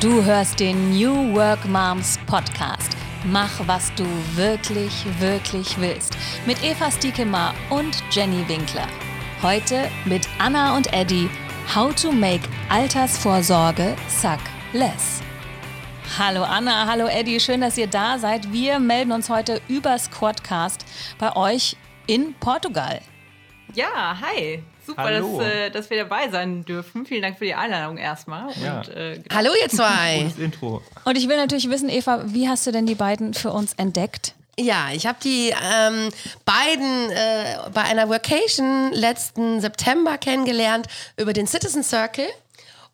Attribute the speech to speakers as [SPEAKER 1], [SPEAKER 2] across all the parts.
[SPEAKER 1] Du hörst den New Work Moms Podcast. Mach, was du wirklich, wirklich willst. Mit Eva Stiekemar und Jenny Winkler. Heute mit Anna und Eddie. How to make Altersvorsorge suck less. Hallo Anna, hallo Eddie, schön, dass ihr da seid. Wir melden uns heute über Squadcast bei euch in Portugal.
[SPEAKER 2] Ja, hi. Super, dass, äh, dass, wir dabei sein dürfen. Vielen Dank für die Einladung erstmal.
[SPEAKER 3] Ja. Und, äh, genau. Hallo ihr zwei.
[SPEAKER 1] Intro. Und ich will natürlich wissen, Eva, wie hast du denn die beiden für uns entdeckt?
[SPEAKER 3] Ja, ich habe die ähm, beiden äh, bei einer Vacation letzten September kennengelernt über den Citizen Circle.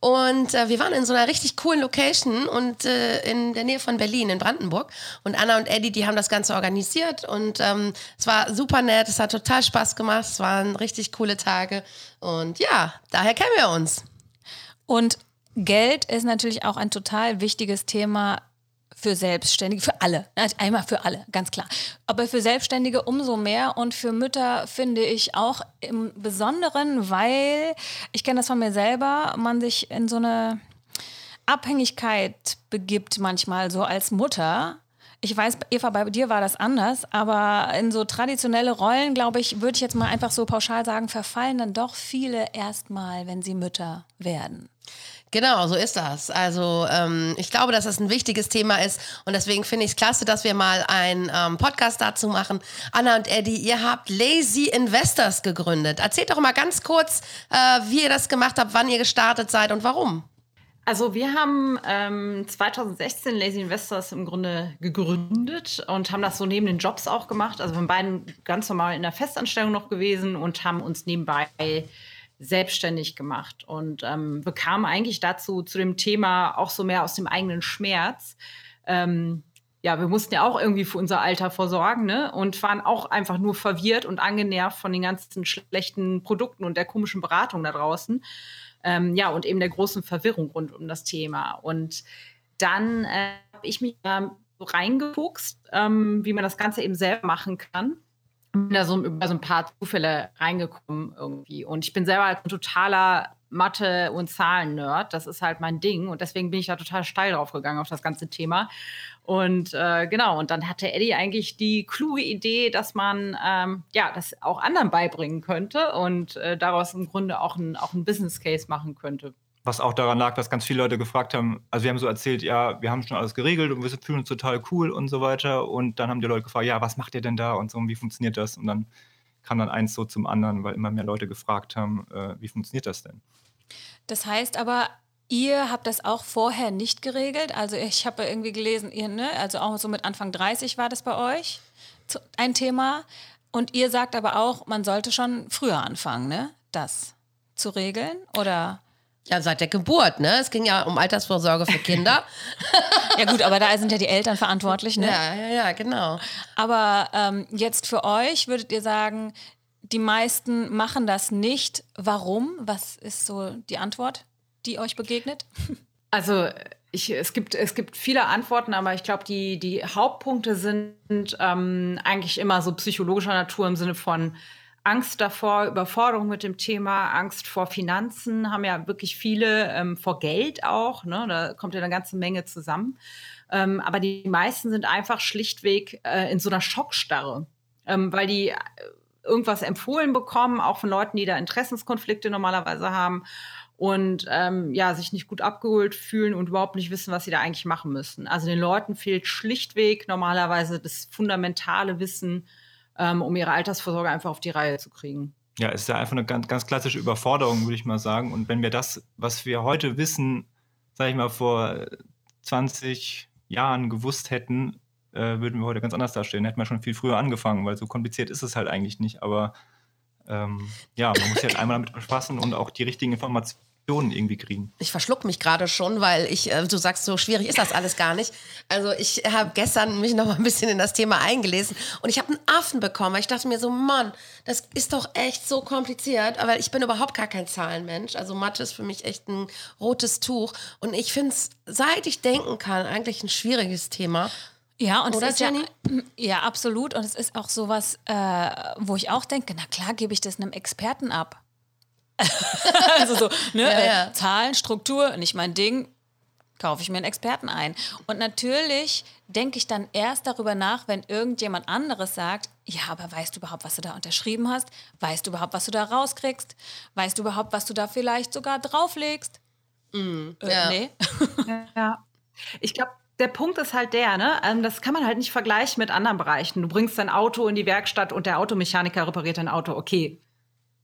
[SPEAKER 3] Und äh, wir waren in so einer richtig coolen Location und äh, in der Nähe von Berlin, in Brandenburg. Und Anna und Eddie, die haben das Ganze organisiert und ähm, es war super nett, es hat total Spaß gemacht, es waren richtig coole Tage. Und ja, daher kennen wir uns.
[SPEAKER 1] Und Geld ist natürlich auch ein total wichtiges Thema für Selbstständige, für alle, einmal für alle, ganz klar. Aber für Selbstständige umso mehr und für Mütter finde ich auch im Besonderen, weil ich kenne das von mir selber, man sich in so eine Abhängigkeit begibt manchmal so als Mutter. Ich weiß, Eva, bei dir war das anders, aber in so traditionelle Rollen, glaube ich, würde ich jetzt mal einfach so pauschal sagen, verfallen dann doch viele erstmal, wenn sie Mütter werden.
[SPEAKER 3] Genau, so ist das. Also ähm, ich glaube, dass das ein wichtiges Thema ist und deswegen finde ich es klasse, dass wir mal einen ähm, Podcast dazu machen. Anna und Eddie, ihr habt Lazy Investors gegründet. Erzählt doch mal ganz kurz, äh, wie ihr das gemacht habt, wann ihr gestartet seid und warum.
[SPEAKER 2] Also wir haben ähm, 2016 Lazy Investors im Grunde gegründet und haben das so neben den Jobs auch gemacht. Also wir sind beiden ganz normal in der Festanstellung noch gewesen und haben uns nebenbei selbstständig gemacht und ähm, bekam eigentlich dazu zu dem Thema auch so mehr aus dem eigenen Schmerz. Ähm, ja, wir mussten ja auch irgendwie für unser Alter vorsorgen ne? und waren auch einfach nur verwirrt und angenervt von den ganzen schlechten Produkten und der komischen Beratung da draußen. Ähm, ja, und eben der großen Verwirrung rund um das Thema. Und dann äh, habe ich mich da so reingefuchst, ähm, wie man das Ganze eben selber machen kann bin da so über so ein paar Zufälle reingekommen irgendwie. Und ich bin selber halt ein totaler Mathe- und Zahlen-Nerd. Das ist halt mein Ding. Und deswegen bin ich da total steil drauf gegangen auf das ganze Thema. Und äh, genau, und dann hatte Eddie eigentlich die kluge Idee, dass man ähm, ja das auch anderen beibringen könnte und äh, daraus im Grunde auch ein, auch ein Business Case machen könnte
[SPEAKER 4] was auch daran lag, dass ganz viele Leute gefragt haben, also wir haben so erzählt, ja, wir haben schon alles geregelt und wir fühlen uns total cool und so weiter. Und dann haben die Leute gefragt, ja, was macht ihr denn da und so, und wie funktioniert das? Und dann kam dann eins so zum anderen, weil immer mehr Leute gefragt haben, äh, wie funktioniert das denn?
[SPEAKER 1] Das heißt aber, ihr habt das auch vorher nicht geregelt? Also ich habe irgendwie gelesen, ihr, ne, also auch so mit Anfang 30 war das bei euch ein Thema. Und ihr sagt aber auch, man sollte schon früher anfangen, ne? Das zu regeln? Oder?
[SPEAKER 3] Ja, seit der Geburt, ne? Es ging ja um Altersvorsorge für Kinder.
[SPEAKER 1] ja gut, aber da sind ja die Eltern verantwortlich, ne?
[SPEAKER 3] Ja, ja, ja, genau.
[SPEAKER 1] Aber ähm, jetzt für euch würdet ihr sagen, die meisten machen das nicht. Warum? Was ist so die Antwort, die euch begegnet?
[SPEAKER 2] Also ich, es, gibt, es gibt viele Antworten, aber ich glaube, die, die Hauptpunkte sind ähm, eigentlich immer so psychologischer Natur im Sinne von, Angst davor, Überforderung mit dem Thema, Angst vor Finanzen, haben ja wirklich viele, ähm, vor Geld auch, ne? da kommt ja eine ganze Menge zusammen. Ähm, aber die meisten sind einfach schlichtweg äh, in so einer Schockstarre, ähm, weil die äh, irgendwas empfohlen bekommen, auch von Leuten, die da Interessenskonflikte normalerweise haben und ähm, ja, sich nicht gut abgeholt fühlen und überhaupt nicht wissen, was sie da eigentlich machen müssen. Also den Leuten fehlt schlichtweg normalerweise das fundamentale Wissen, ähm, um ihre Altersvorsorge einfach auf die Reihe zu kriegen.
[SPEAKER 4] Ja, es ist ja einfach eine ganz, ganz klassische Überforderung, würde ich mal sagen. Und wenn wir das, was wir heute wissen, sage ich mal, vor 20 Jahren gewusst hätten, äh, würden wir heute ganz anders dastehen. Hätten wir schon viel früher angefangen, weil so kompliziert ist es halt eigentlich nicht. Aber ähm, ja, man muss sich halt einmal damit befassen und auch die richtigen Informationen irgendwie kriegen.
[SPEAKER 3] Ich verschluck mich gerade schon, weil ich, äh, du sagst, so schwierig ist das alles gar nicht. Also ich habe gestern mich noch mal ein bisschen in das Thema eingelesen und ich habe einen Affen bekommen. Ich dachte mir so, Mann, das ist doch echt so kompliziert, aber ich bin überhaupt gar kein Zahlenmensch. Also Mathe ist für mich echt ein rotes Tuch und ich finde es, seit ich denken kann, eigentlich ein schwieriges Thema.
[SPEAKER 1] Ja, und Oder, es ist Jenny? ja, ja, absolut. Und es ist auch sowas, äh, wo ich auch denke, na klar, gebe ich das einem Experten ab. also so, ne, ja, ja. Äh, Zahlen, Struktur, nicht mein Ding. kaufe ich mir einen Experten ein. Und natürlich denke ich dann erst darüber nach, wenn irgendjemand anderes sagt, ja, aber weißt du überhaupt, was du da unterschrieben hast? Weißt du überhaupt, was du da rauskriegst? Weißt du überhaupt, was du da vielleicht sogar drauflegst? Mm, äh, ja. Nee.
[SPEAKER 2] ja. Ich glaube, der Punkt ist halt der, ne? Ähm, das kann man halt nicht vergleichen mit anderen Bereichen. Du bringst dein Auto in die Werkstatt und der Automechaniker repariert dein Auto. Okay,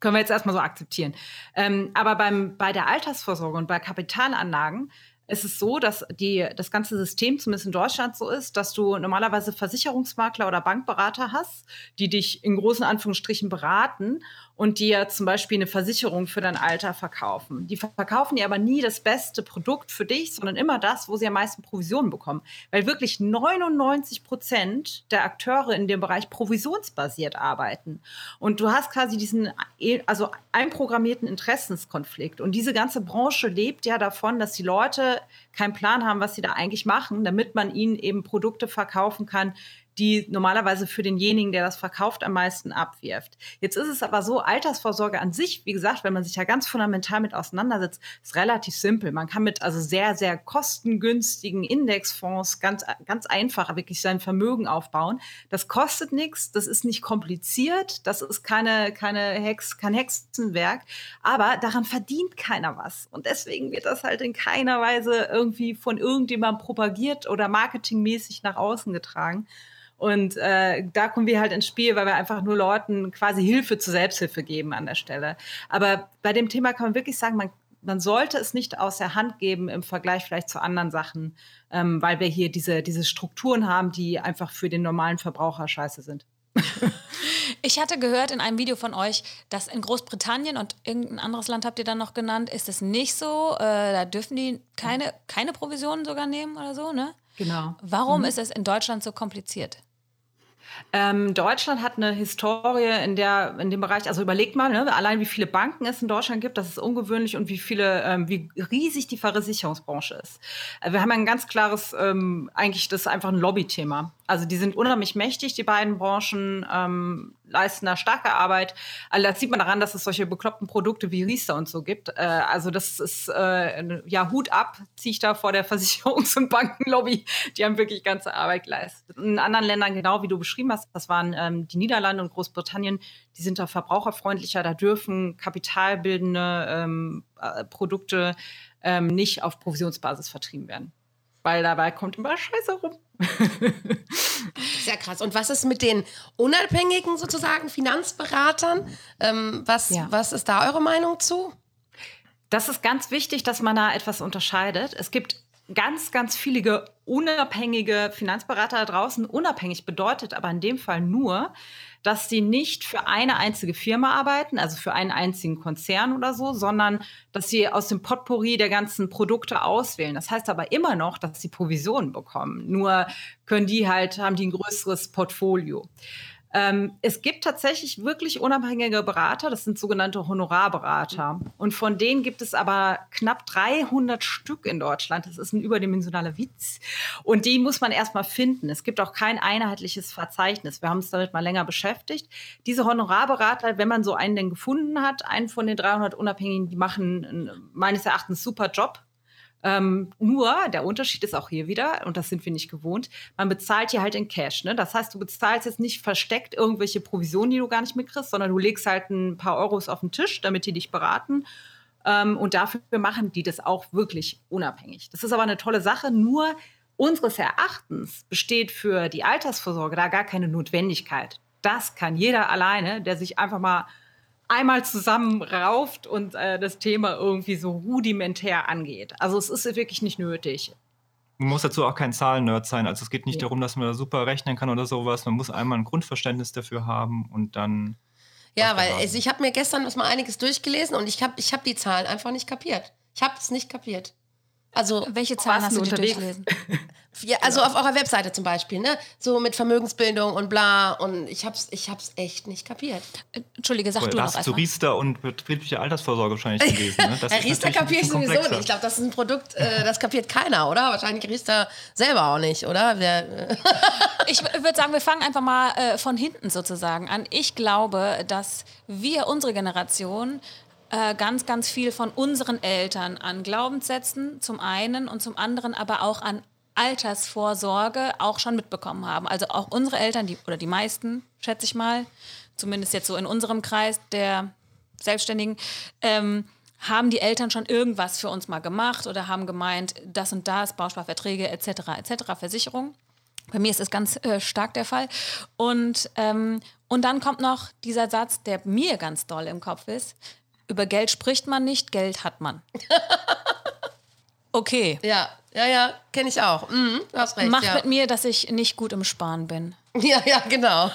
[SPEAKER 2] können wir jetzt erstmal so akzeptieren. Ähm, aber beim, bei der Altersvorsorge und bei Kapitalanlagen ist es so, dass die, das ganze System, zumindest in Deutschland, so ist, dass du normalerweise Versicherungsmakler oder Bankberater hast, die dich in großen Anführungsstrichen beraten und dir zum Beispiel eine Versicherung für dein Alter verkaufen. Die verkaufen dir aber nie das beste Produkt für dich, sondern immer das, wo sie am meisten Provisionen bekommen. Weil wirklich 99 Prozent der Akteure in dem Bereich provisionsbasiert arbeiten. Und du hast quasi diesen, also einprogrammierten Interessenskonflikt. Und diese ganze Branche lebt ja davon, dass die Leute keinen Plan haben, was sie da eigentlich machen, damit man ihnen eben Produkte verkaufen kann, die normalerweise für denjenigen, der das verkauft, am meisten abwirft. Jetzt ist es aber so, Altersvorsorge an sich, wie gesagt, wenn man sich ja ganz fundamental mit auseinandersetzt, ist relativ simpel. Man kann mit also sehr, sehr kostengünstigen Indexfonds ganz, ganz einfach wirklich sein Vermögen aufbauen. Das kostet nichts, das ist nicht kompliziert, das ist keine, keine Hex, kein Hexenwerk, aber daran verdient keiner was. Und deswegen wird das halt in keiner Weise irgendwie von irgendjemandem propagiert oder marketingmäßig nach außen getragen. Und äh, da kommen wir halt ins Spiel, weil wir einfach nur Leuten quasi Hilfe zur Selbsthilfe geben an der Stelle. Aber bei dem Thema kann man wirklich sagen, man, man sollte es nicht aus der Hand geben im Vergleich vielleicht zu anderen Sachen, ähm, weil wir hier diese, diese Strukturen haben, die einfach für den normalen Verbraucher scheiße sind.
[SPEAKER 1] Ich hatte gehört in einem Video von euch, dass in Großbritannien und irgendein anderes Land habt ihr dann noch genannt, ist es nicht so. Äh, da dürfen die keine, keine Provisionen sogar nehmen oder so, ne?
[SPEAKER 2] Genau.
[SPEAKER 1] Warum mhm. ist es in Deutschland so kompliziert?
[SPEAKER 2] Ähm, Deutschland hat eine Historie in, der, in dem Bereich, also überlegt mal, ne, allein wie viele Banken es in Deutschland gibt, das ist ungewöhnlich und wie viele, ähm, wie riesig die Versicherungsbranche ist. Äh, wir haben ein ganz klares, ähm, eigentlich das ist einfach ein Lobbythema. Also die sind unheimlich mächtig, die beiden Branchen ähm, leisten da starke Arbeit. Also das sieht man daran, dass es solche bekloppten Produkte wie Riester und so gibt. Äh, also das ist äh, ja Hut ab, ziehe ich da vor der Versicherungs- und Bankenlobby. Die haben wirklich ganze Arbeit geleistet. In anderen Ländern, genau wie du beschrieben hast, das waren ähm, die Niederlande und Großbritannien, die sind da verbraucherfreundlicher, da dürfen kapitalbildende ähm, äh, Produkte ähm, nicht auf Provisionsbasis vertrieben werden. Weil dabei kommt immer Scheiße rum.
[SPEAKER 3] Sehr krass. Und was ist mit den unabhängigen sozusagen Finanzberatern? Ähm, was, ja. was ist da eure Meinung zu?
[SPEAKER 2] Das ist ganz wichtig, dass man da etwas unterscheidet. Es gibt ganz, ganz viele unabhängige Finanzberater da draußen. Unabhängig bedeutet aber in dem Fall nur, dass sie nicht für eine einzige Firma arbeiten, also für einen einzigen Konzern oder so, sondern dass sie aus dem Potpourri der ganzen Produkte auswählen. Das heißt aber immer noch, dass sie Provisionen bekommen. Nur können die halt, haben die ein größeres Portfolio. Ähm, es gibt tatsächlich wirklich unabhängige Berater, das sind sogenannte Honorarberater. Und von denen gibt es aber knapp 300 Stück in Deutschland. Das ist ein überdimensionaler Witz. Und die muss man erstmal finden. Es gibt auch kein einheitliches Verzeichnis. Wir haben uns damit mal länger beschäftigt. Diese Honorarberater, wenn man so einen denn gefunden hat, einen von den 300 Unabhängigen, die machen meines Erachtens super Job ähm, nur, der Unterschied ist auch hier wieder, und das sind wir nicht gewohnt, man bezahlt hier halt in Cash. Ne? Das heißt, du bezahlst jetzt nicht versteckt irgendwelche Provisionen, die du gar nicht mitkriegst, sondern du legst halt ein paar Euros auf den Tisch, damit die dich beraten. Ähm, und dafür machen die das auch wirklich unabhängig. Das ist aber eine tolle Sache. Nur unseres Erachtens besteht für die Altersvorsorge da gar keine Notwendigkeit. Das kann jeder alleine, der sich einfach mal einmal zusammenrauft und äh, das Thema irgendwie so rudimentär angeht. Also es ist wirklich nicht nötig.
[SPEAKER 4] Man muss dazu auch kein Zahlennerd sein. Also es geht nicht ja. darum, dass man da super rechnen kann oder sowas. Man muss einmal ein Grundverständnis dafür haben und dann.
[SPEAKER 3] Ja, weil also ich habe mir gestern was mal einiges durchgelesen und ich habe ich hab die Zahlen einfach nicht kapiert. Ich habe es nicht kapiert. Also
[SPEAKER 1] welche Zahlen hast du unterwegs? durchgelesen?
[SPEAKER 3] Ja, also genau. auf eurer Webseite zum Beispiel, ne? So mit Vermögensbildung und bla. Und ich hab's, ich hab's echt nicht kapiert.
[SPEAKER 1] Entschuldige, sag
[SPEAKER 4] Oder
[SPEAKER 1] du noch
[SPEAKER 4] hast zu Riester und betriebliche Altersvorsorge wahrscheinlich gelesen. Ne?
[SPEAKER 3] Das Riester kapiere ich sowieso nicht. Ich glaube, das ist ein Produkt, äh, das kapiert keiner, oder? Wahrscheinlich Riester selber auch nicht, oder? Wer,
[SPEAKER 1] äh ich würde sagen, wir fangen einfach mal äh, von hinten sozusagen an. Ich glaube, dass wir, unsere Generation, äh, ganz, ganz viel von unseren Eltern an Glaubenssätzen zum einen und zum anderen aber auch an Altersvorsorge auch schon mitbekommen haben. Also auch unsere Eltern, die, oder die meisten, schätze ich mal, zumindest jetzt so in unserem Kreis der Selbstständigen, ähm, haben die Eltern schon irgendwas für uns mal gemacht oder haben gemeint, das und das, Bausparverträge etc. etc. Versicherung. Bei mir ist das ganz äh, stark der Fall. Und, ähm, und dann kommt noch dieser Satz, der mir ganz doll im Kopf ist. Über Geld spricht man nicht, Geld hat man. Okay.
[SPEAKER 3] Ja, ja, ja, kenne ich auch. Mhm, hast recht.
[SPEAKER 1] Macht
[SPEAKER 3] ja.
[SPEAKER 1] mit mir, dass ich nicht gut im Sparen bin.
[SPEAKER 3] ja, ja, genau.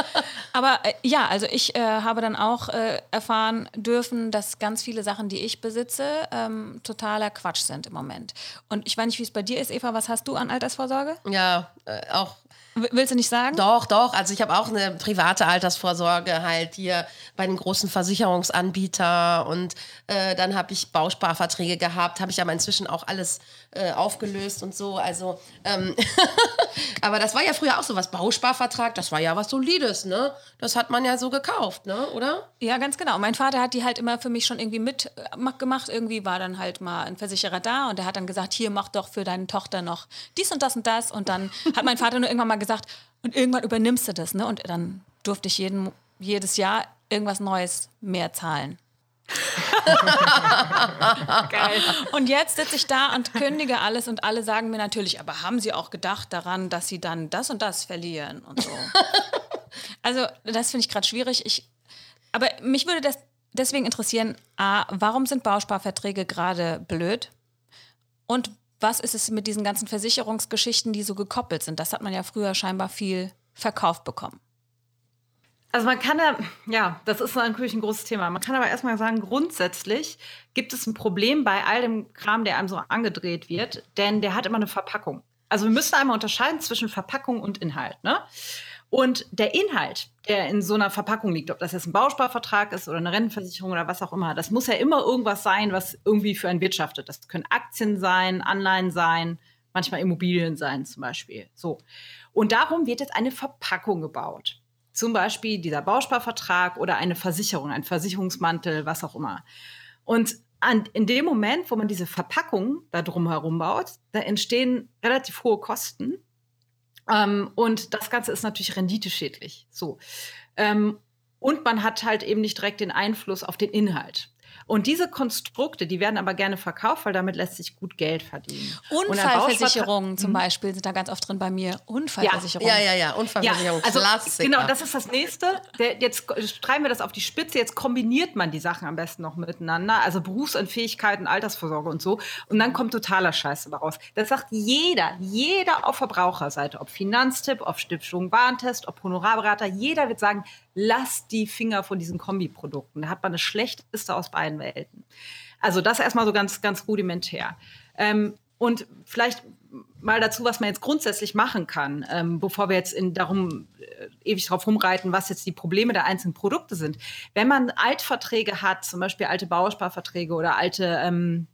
[SPEAKER 1] Aber äh, ja, also ich äh, habe dann auch äh, erfahren dürfen, dass ganz viele Sachen, die ich besitze, ähm, totaler Quatsch sind im Moment. Und ich weiß nicht, wie es bei dir ist, Eva. Was hast du an Altersvorsorge?
[SPEAKER 3] ja, äh, auch
[SPEAKER 1] willst du nicht sagen?
[SPEAKER 3] Doch, doch. Also ich habe auch eine private Altersvorsorge halt hier bei den großen Versicherungsanbieter und äh, dann habe ich Bausparverträge gehabt, habe ich aber inzwischen auch alles äh, aufgelöst und so. Also, ähm, aber das war ja früher auch so was Bausparvertrag. Das war ja was Solides, ne? Das hat man ja so gekauft, ne? Oder?
[SPEAKER 1] Ja, ganz genau. Mein Vater hat die halt immer für mich schon irgendwie mitgemacht. Irgendwie war dann halt mal ein Versicherer da und der hat dann gesagt, hier mach doch für deine Tochter noch dies und das und das. Und dann hat mein Vater nur irgendwann mal gesagt, und irgendwann übernimmst du das, ne? Und dann durfte ich jeden, jedes Jahr irgendwas Neues mehr zahlen.
[SPEAKER 2] Geil.
[SPEAKER 1] Und jetzt sitze ich da und kündige alles und alle sagen mir natürlich, aber haben Sie auch gedacht daran, dass Sie dann das und das verlieren und so. Also das finde ich gerade schwierig. Ich, aber mich würde das deswegen interessieren, a, warum sind Bausparverträge gerade blöd? Und was ist es mit diesen ganzen Versicherungsgeschichten, die so gekoppelt sind? Das hat man ja früher scheinbar viel verkauft bekommen.
[SPEAKER 2] Also man kann ja, ja, das ist natürlich ein großes Thema. Man kann aber erstmal sagen, grundsätzlich gibt es ein Problem bei all dem Kram, der einem so angedreht wird, denn der hat immer eine Verpackung. Also wir müssen einmal unterscheiden zwischen Verpackung und Inhalt. Ne? Und der Inhalt, der in so einer Verpackung liegt, ob das jetzt ein Bausparvertrag ist oder eine Rentenversicherung oder was auch immer, das muss ja immer irgendwas sein, was irgendwie für einen wirtschaftet. Das können Aktien sein, Anleihen sein, manchmal Immobilien sein zum Beispiel. So. Und darum wird jetzt eine Verpackung gebaut. Zum Beispiel dieser Bausparvertrag oder eine Versicherung, ein Versicherungsmantel, was auch immer. Und an, in dem Moment, wo man diese Verpackung da drumherum baut, da entstehen relativ hohe Kosten. Ähm, und das Ganze ist natürlich renditeschädlich. So. Ähm, und man hat halt eben nicht direkt den Einfluss auf den Inhalt. Und diese Konstrukte, die werden aber gerne verkauft, weil damit lässt sich gut Geld verdienen. Und
[SPEAKER 1] Unfallversicherungen zum Beispiel sind da ganz oft drin bei mir. Unfallversicherungen.
[SPEAKER 3] Ja, ja, ja. Unfallversicherung,
[SPEAKER 2] also
[SPEAKER 3] Klassiker.
[SPEAKER 2] genau, das ist das nächste. Der, jetzt treiben wir das auf die Spitze. Jetzt kombiniert man die Sachen am besten noch miteinander. Also Berufsunfähigkeiten, Altersvorsorge und so. Und dann kommt totaler Scheiß dabei raus. Das sagt jeder, jeder auf Verbraucherseite, ob Finanztipp, ob Stiftung Warentest, ob Honorarberater, jeder wird sagen, lass die Finger von diesen Kombiprodukten. Da hat man das Schlechteste aus beiden Welten. Also das erstmal so ganz, ganz rudimentär. Ähm, und vielleicht mal dazu, was man jetzt grundsätzlich machen kann, ähm, bevor wir jetzt in darum äh, ewig drauf rumreiten, was jetzt die Probleme der einzelnen Produkte sind. Wenn man Altverträge hat, zum Beispiel alte Bausparverträge oder alte ähm,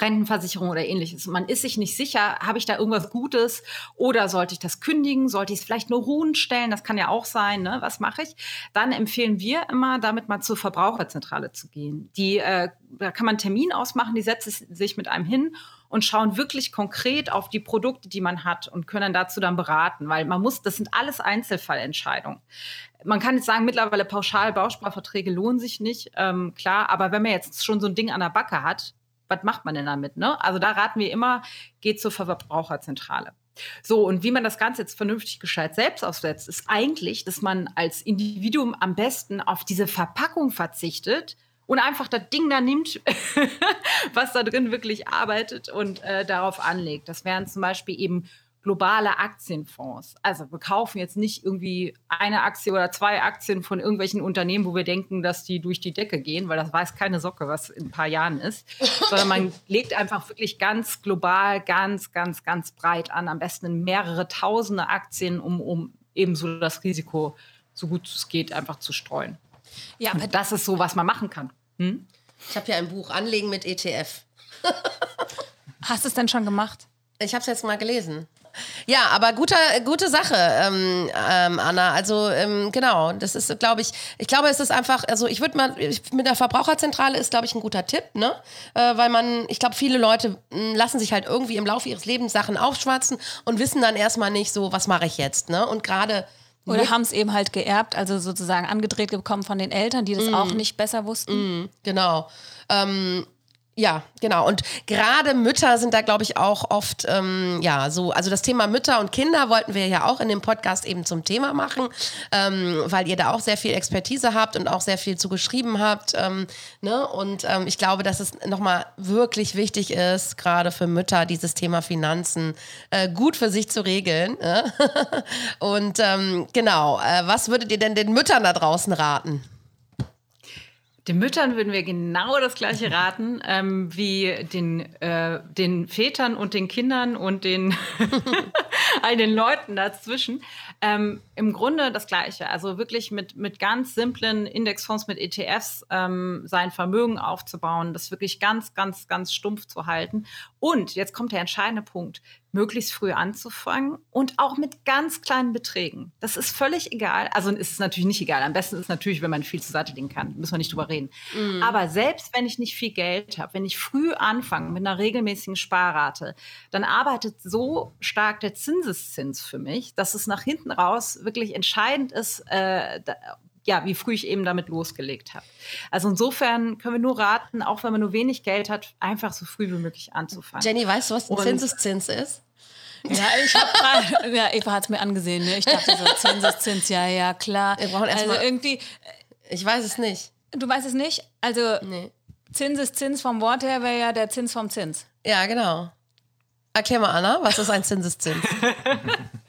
[SPEAKER 2] Rentenversicherung oder ähnliches. Man ist sich nicht sicher, habe ich da irgendwas Gutes oder sollte ich das kündigen? Sollte ich es vielleicht nur ruhen stellen? Das kann ja auch sein. Ne? Was mache ich? Dann empfehlen wir immer, damit mal zur Verbraucherzentrale zu gehen. Die, äh, da kann man einen Termin ausmachen, die setzen sich mit einem hin und schauen wirklich konkret auf die Produkte, die man hat und können dazu dann beraten, weil man muss, das sind alles Einzelfallentscheidungen. Man kann jetzt sagen, mittlerweile pauschal Bausparverträge lohnen sich nicht, ähm, klar, aber wenn man jetzt schon so ein Ding an der Backe hat, was macht man denn damit? Ne? Also da raten wir immer, geht zur Verbraucherzentrale. So, und wie man das Ganze jetzt vernünftig gescheit selbst aufsetzt, ist eigentlich, dass man als Individuum am besten auf diese Verpackung verzichtet und einfach das Ding da nimmt, was da drin wirklich arbeitet und äh, darauf anlegt. Das wären zum Beispiel eben globale Aktienfonds. Also wir kaufen jetzt nicht irgendwie eine Aktie oder zwei Aktien von irgendwelchen Unternehmen, wo wir denken, dass die durch die Decke gehen, weil das weiß keine Socke, was in ein paar Jahren ist, sondern man legt einfach wirklich ganz global, ganz, ganz, ganz breit an, am besten in mehrere tausende Aktien, um, um eben so das Risiko, so gut es geht, einfach zu streuen.
[SPEAKER 1] Ja, aber
[SPEAKER 2] Das ist so, was man machen kann. Hm?
[SPEAKER 3] Ich habe hier ein Buch, Anlegen mit ETF.
[SPEAKER 1] hast du es denn schon gemacht?
[SPEAKER 3] Ich habe es jetzt mal gelesen. Ja, aber guter, gute Sache, ähm, ähm, Anna. Also ähm, genau, das ist, glaube ich, ich glaube, es ist einfach, also ich würde mal, ich, mit der Verbraucherzentrale ist, glaube ich, ein guter Tipp, ne? Äh, weil man, ich glaube, viele Leute mh, hm, lassen sich halt irgendwie im Laufe ihres Lebens Sachen aufschwatzen und wissen dann erstmal nicht so, was mache ich jetzt, ne? Und gerade
[SPEAKER 1] oder haben es eben halt geerbt, also sozusagen angedreht bekommen von den Eltern, die das mm. auch nicht besser wussten.
[SPEAKER 3] Mm, genau. Ähm, ja, genau. Und gerade Mütter sind da, glaube ich, auch oft, ähm, ja, so, also das Thema Mütter und Kinder wollten wir ja auch in dem Podcast eben zum Thema machen, ähm, weil ihr da auch sehr viel Expertise habt und auch sehr viel zu geschrieben habt. Ähm, ne? Und ähm, ich glaube, dass es nochmal wirklich wichtig ist, gerade für Mütter, dieses Thema Finanzen äh, gut für sich zu regeln. Ne? und ähm, genau, äh, was würdet ihr denn den Müttern da draußen raten?
[SPEAKER 2] Den Müttern würden wir genau das gleiche raten ähm, wie den, äh, den Vätern und den Kindern und den all den Leuten dazwischen. Ähm, Im Grunde das Gleiche. Also wirklich mit, mit ganz simplen Indexfonds, mit ETFs ähm, sein Vermögen aufzubauen, das wirklich ganz, ganz, ganz stumpf zu halten. Und jetzt kommt der entscheidende Punkt möglichst früh anzufangen und auch mit ganz kleinen Beträgen. Das ist völlig egal. Also ist es natürlich nicht egal. Am besten ist es natürlich, wenn man viel zur Seite legen kann. Müssen wir nicht drüber reden. Mm. Aber selbst wenn ich nicht viel Geld habe, wenn ich früh anfange mit einer regelmäßigen Sparrate, dann arbeitet so stark der Zinseszins für mich, dass es nach hinten raus wirklich entscheidend ist, äh, ja, wie früh ich eben damit losgelegt habe. Also insofern können wir nur raten, auch wenn man nur wenig Geld hat, einfach so früh wie möglich anzufangen.
[SPEAKER 3] Jenny, weißt du, was ein Zinseszins ist?
[SPEAKER 1] Ja, ich habe gerade, ja, Eva hat es mir angesehen. Ne? Ich dachte so, Zinseszins, ja, ja, klar.
[SPEAKER 3] Wir brauchen also mal, irgendwie. Ich weiß es nicht.
[SPEAKER 1] Du weißt es nicht? Also, nee. Zinseszins vom Wort her wäre ja der Zins vom Zins.
[SPEAKER 3] Ja, genau. Erklär mal, Anna, was ist ein Zinseszins?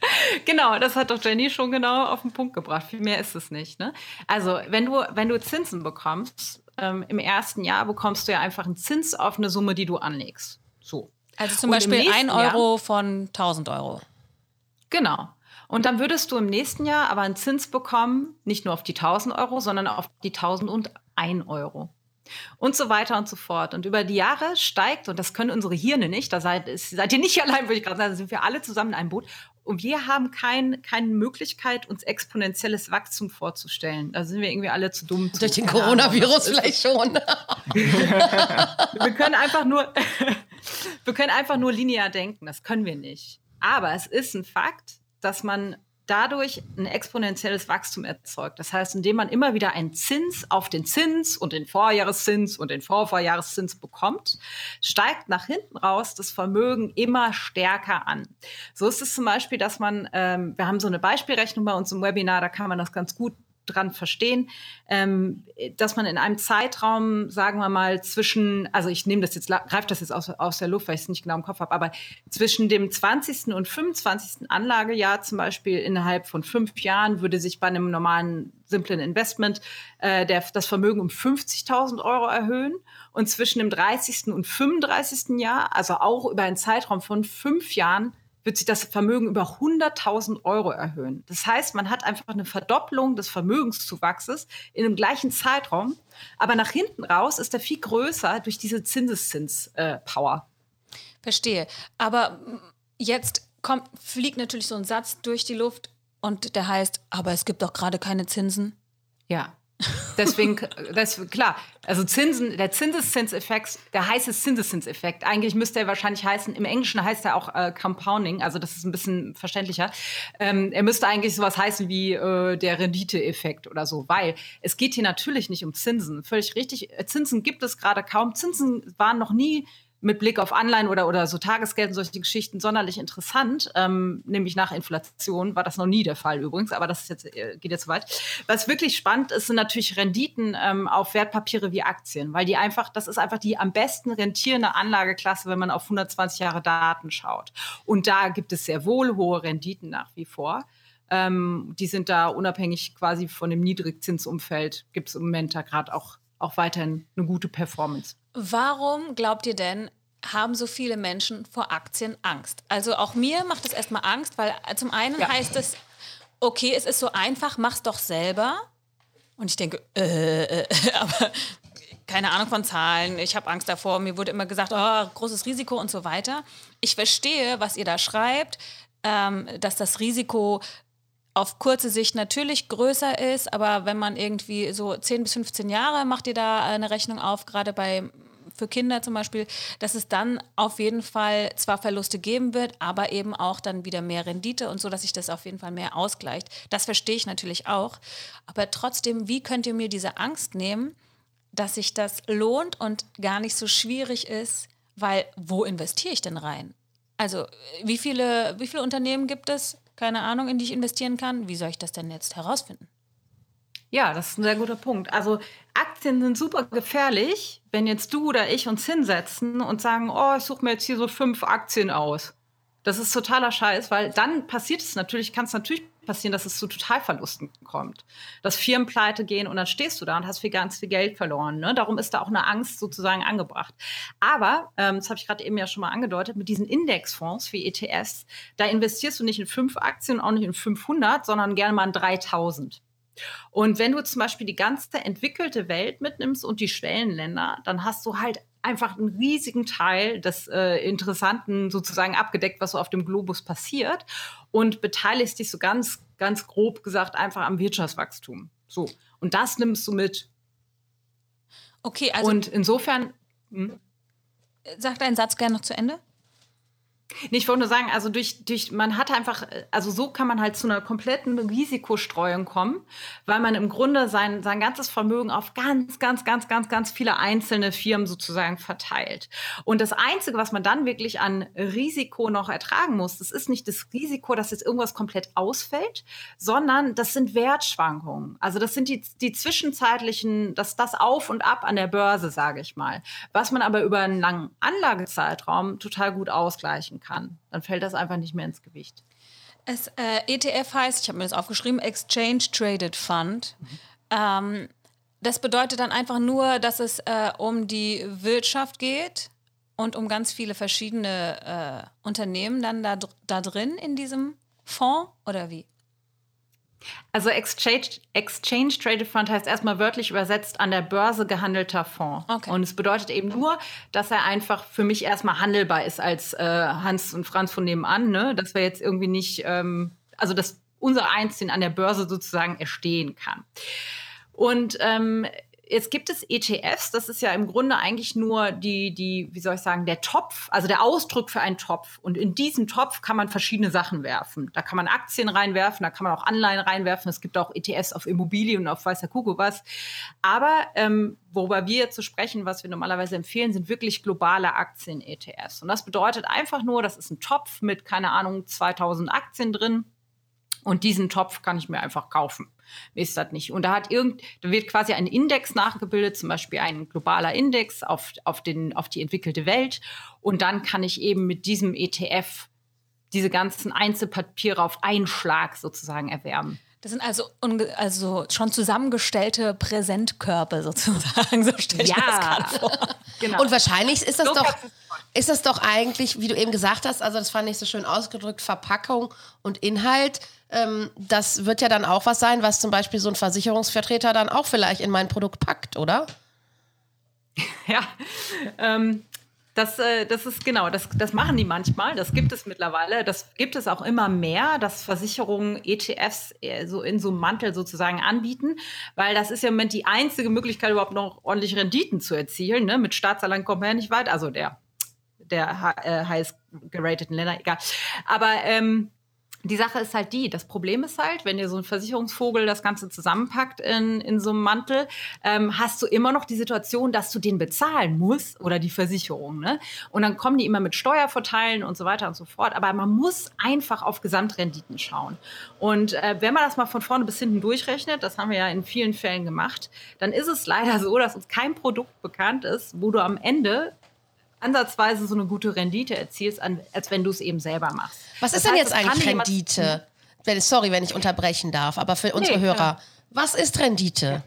[SPEAKER 2] genau, das hat doch Jenny schon genau auf den Punkt gebracht. Viel mehr ist es nicht. Ne? Also, wenn du, wenn du Zinsen bekommst, ähm, im ersten Jahr bekommst du ja einfach einen Zins auf eine Summe, die du anlegst. So.
[SPEAKER 1] Also zum Und Beispiel ein Euro Jahr, von 1000 Euro.
[SPEAKER 2] Genau. Und dann würdest du im nächsten Jahr aber einen Zins bekommen, nicht nur auf die 1000 Euro, sondern auf die 1001 Euro. Und so weiter und so fort. Und über die Jahre steigt, und das können unsere Hirne nicht, da seid, seid ihr nicht allein, würde ich gerade sagen, da sind wir alle zusammen in einem Boot. Und wir haben kein, keine Möglichkeit, uns exponentielles Wachstum vorzustellen. Da sind wir irgendwie alle zu dumm.
[SPEAKER 3] Durch den Coronavirus vielleicht schon.
[SPEAKER 2] wir können einfach nur, wir können einfach nur linear denken. Das können wir nicht. Aber es ist ein Fakt, dass man dadurch ein exponentielles Wachstum erzeugt. Das heißt, indem man immer wieder einen Zins auf den Zins und den Vorjahreszins und den Vorvorjahreszins bekommt, steigt nach hinten raus das Vermögen immer stärker an. So ist es zum Beispiel, dass man, ähm, wir haben so eine Beispielrechnung bei uns im Webinar, da kann man das ganz gut dran verstehen, ähm, dass man in einem Zeitraum, sagen wir mal, zwischen, also ich nehme das jetzt, greife das jetzt aus, aus der Luft, weil ich es nicht genau im Kopf habe, aber zwischen dem 20. und 25. Anlagejahr zum Beispiel innerhalb von fünf Jahren würde sich bei einem normalen simplen Investment äh, der, das Vermögen um 50.000 Euro erhöhen und zwischen dem 30. und 35. Jahr, also auch über einen Zeitraum von fünf Jahren, wird sich das Vermögen über 100.000 Euro erhöhen. Das heißt, man hat einfach eine Verdopplung des Vermögenszuwachses in dem gleichen Zeitraum, aber nach hinten raus ist er viel größer durch diese Zinseszins-Power.
[SPEAKER 1] Äh, Verstehe. Aber jetzt kommt, fliegt natürlich so ein Satz durch die Luft und der heißt, aber es gibt doch gerade keine Zinsen.
[SPEAKER 2] Ja. Deswegen, das, klar, also Zinsen, der Zinseszinseffekt, der heiße Zinseszinseffekt, eigentlich müsste er wahrscheinlich heißen, im Englischen heißt er auch äh, Compounding, also das ist ein bisschen verständlicher. Ähm, er müsste eigentlich sowas heißen wie äh, der Renditeeffekt oder so, weil es geht hier natürlich nicht um Zinsen. Völlig richtig, Zinsen gibt es gerade kaum. Zinsen waren noch nie mit Blick auf Anleihen oder, oder so Tagesgeld und solche Geschichten sonderlich interessant. Ähm, nämlich nach Inflation war das noch nie der Fall übrigens, aber das jetzt, äh, geht jetzt weit. Was wirklich spannend ist, sind natürlich Renditen ähm, auf Wertpapiere wie Aktien, weil die einfach, das ist einfach die am besten rentierende Anlageklasse, wenn man auf 120 Jahre Daten schaut. Und da gibt es sehr wohl hohe Renditen nach wie vor. Ähm, die sind da unabhängig quasi von dem Niedrigzinsumfeld, gibt es im Moment da gerade auch, auch weiterhin eine gute Performance.
[SPEAKER 1] Warum glaubt ihr denn, haben so viele Menschen vor Aktien Angst? Also auch mir macht es erstmal Angst, weil zum einen ja. heißt es, okay, es ist so einfach, mach's doch selber. Und ich denke, äh, äh, aber keine Ahnung von Zahlen, ich habe Angst davor, mir wurde immer gesagt, oh, großes Risiko und so weiter. Ich verstehe, was ihr da schreibt, ähm, dass das Risiko auf kurze Sicht natürlich größer ist, aber wenn man irgendwie so 10 bis 15 Jahre macht ihr da eine Rechnung auf, gerade bei für Kinder zum Beispiel, dass es dann auf jeden Fall zwar Verluste geben wird, aber eben auch dann wieder mehr Rendite und so, dass sich das auf jeden Fall mehr ausgleicht. Das verstehe ich natürlich auch. Aber trotzdem, wie könnt ihr mir diese Angst nehmen, dass sich das lohnt und gar nicht so schwierig ist, weil wo investiere ich denn rein? Also wie viele, wie viele Unternehmen gibt es, keine Ahnung, in die ich investieren kann? Wie soll ich das denn jetzt herausfinden?
[SPEAKER 2] Ja, das ist ein sehr guter Punkt. Also Aktien sind super gefährlich, wenn jetzt du oder ich uns hinsetzen und sagen, oh, ich suche mir jetzt hier so fünf Aktien aus. Das ist totaler Scheiß, weil dann passiert es natürlich, kann es natürlich passieren, dass es zu Totalverlusten kommt. Dass Firmen pleite gehen und dann stehst du da und hast viel ganz viel Geld verloren. Ne? Darum ist da auch eine Angst sozusagen angebracht. Aber, ähm, das habe ich gerade eben ja schon mal angedeutet, mit diesen Indexfonds wie ETS, da investierst du nicht in fünf Aktien, auch nicht in 500, sondern gerne mal in 3000. Und wenn du zum Beispiel die ganze entwickelte Welt mitnimmst und die Schwellenländer, dann hast du halt einfach einen riesigen Teil des äh, Interessanten sozusagen abgedeckt, was so auf dem Globus passiert und beteiligst dich so ganz, ganz grob gesagt einfach am Wirtschaftswachstum. So. Und das nimmst du mit.
[SPEAKER 1] Okay, also.
[SPEAKER 2] Und insofern. Hm?
[SPEAKER 1] Sag deinen Satz gerne noch zu Ende.
[SPEAKER 2] Nee, ich wollte nur sagen, also durch, durch, man hat einfach, also so kann man halt zu einer kompletten Risikostreuung kommen, weil man im Grunde sein, sein ganzes Vermögen auf ganz, ganz, ganz, ganz, ganz viele einzelne Firmen sozusagen verteilt. Und das Einzige, was man dann wirklich an Risiko noch ertragen muss, das ist nicht das Risiko, dass jetzt irgendwas komplett ausfällt, sondern das sind Wertschwankungen. Also das sind die, die zwischenzeitlichen, das, das Auf und Ab an der Börse, sage ich mal, was man aber über einen langen Anlagezeitraum total gut ausgleichen erreichen kann. Dann fällt das einfach nicht mehr ins Gewicht.
[SPEAKER 1] Es, äh, ETF heißt, ich habe mir das aufgeschrieben, Exchange Traded Fund. Mhm. Ähm, das bedeutet dann einfach nur, dass es äh, um die Wirtschaft geht und um ganz viele verschiedene äh, Unternehmen dann da, da drin in diesem Fonds oder wie?
[SPEAKER 2] Also Exchange, Exchange Traded Fund heißt erstmal wörtlich übersetzt an der Börse gehandelter Fonds. Okay. Und es bedeutet eben nur, dass er einfach für mich erstmal handelbar ist als äh, Hans und Franz von nebenan, ne? dass wir jetzt irgendwie nicht, ähm, also dass unser Einzelnen an der Börse sozusagen erstehen kann. Und ähm, Jetzt gibt es ETFs, das ist ja im Grunde eigentlich nur die, die, wie soll ich sagen, der Topf, also der Ausdruck für einen Topf. Und in diesen Topf kann man verschiedene Sachen werfen. Da kann man Aktien reinwerfen, da kann man auch Anleihen reinwerfen. Es gibt auch ETFs auf Immobilien und auf weißer Kuckuck was. Aber ähm, worüber wir zu sprechen, was wir normalerweise empfehlen, sind wirklich globale Aktien-ETFs. Und das bedeutet einfach nur, das ist ein Topf mit, keine Ahnung, 2000 Aktien drin. Und diesen Topf kann ich mir einfach kaufen. Mir ist das nicht. Und da hat irgend, da wird quasi ein Index nachgebildet, zum Beispiel ein globaler Index auf, auf, den, auf die entwickelte Welt. Und dann kann ich eben mit diesem ETF diese ganzen Einzelpapiere auf einen Schlag sozusagen erwerben.
[SPEAKER 1] Das sind also, also schon zusammengestellte Präsentkörper sozusagen. So stelle ja, das gerade vor.
[SPEAKER 3] Genau. Und wahrscheinlich ist das so doch, ist das doch eigentlich, wie du eben gesagt hast, also das fand ich so schön ausgedrückt, Verpackung und Inhalt ähm, das wird ja dann auch was sein, was zum Beispiel so ein Versicherungsvertreter dann auch vielleicht in mein Produkt packt, oder?
[SPEAKER 2] Ja, ähm, das, äh, das ist genau, das, das machen die manchmal. Das gibt es mittlerweile. Das gibt es auch immer mehr, dass Versicherungen ETFs äh, so in so einem Mantel sozusagen anbieten, weil das ist ja im Moment die einzige Möglichkeit, überhaupt noch ordentlich Renditen zu erzielen. Ne? Mit Staatsanleihen kommt man ja nicht weit. Also der, der äh, heißt gerateten Länder, egal. Aber ähm, die Sache ist halt die, das Problem ist halt, wenn dir so ein Versicherungsvogel das Ganze zusammenpackt in, in so einem Mantel, ähm, hast du immer noch die Situation, dass du den bezahlen musst oder die Versicherung. Ne? Und dann kommen die immer mit Steuervorteilen und so weiter und so fort. Aber man muss einfach auf Gesamtrenditen schauen. Und äh, wenn man das mal von vorne bis hinten durchrechnet, das haben wir ja in vielen Fällen gemacht, dann ist es leider so, dass uns kein Produkt bekannt ist, wo du am Ende ansatzweise so eine gute Rendite erzielst, als wenn du es eben selber machst.
[SPEAKER 3] Was das ist denn jetzt eigentlich Rendite? Wenn, sorry, wenn ich unterbrechen darf, aber für unsere nee, Hörer, ja. was ist Rendite?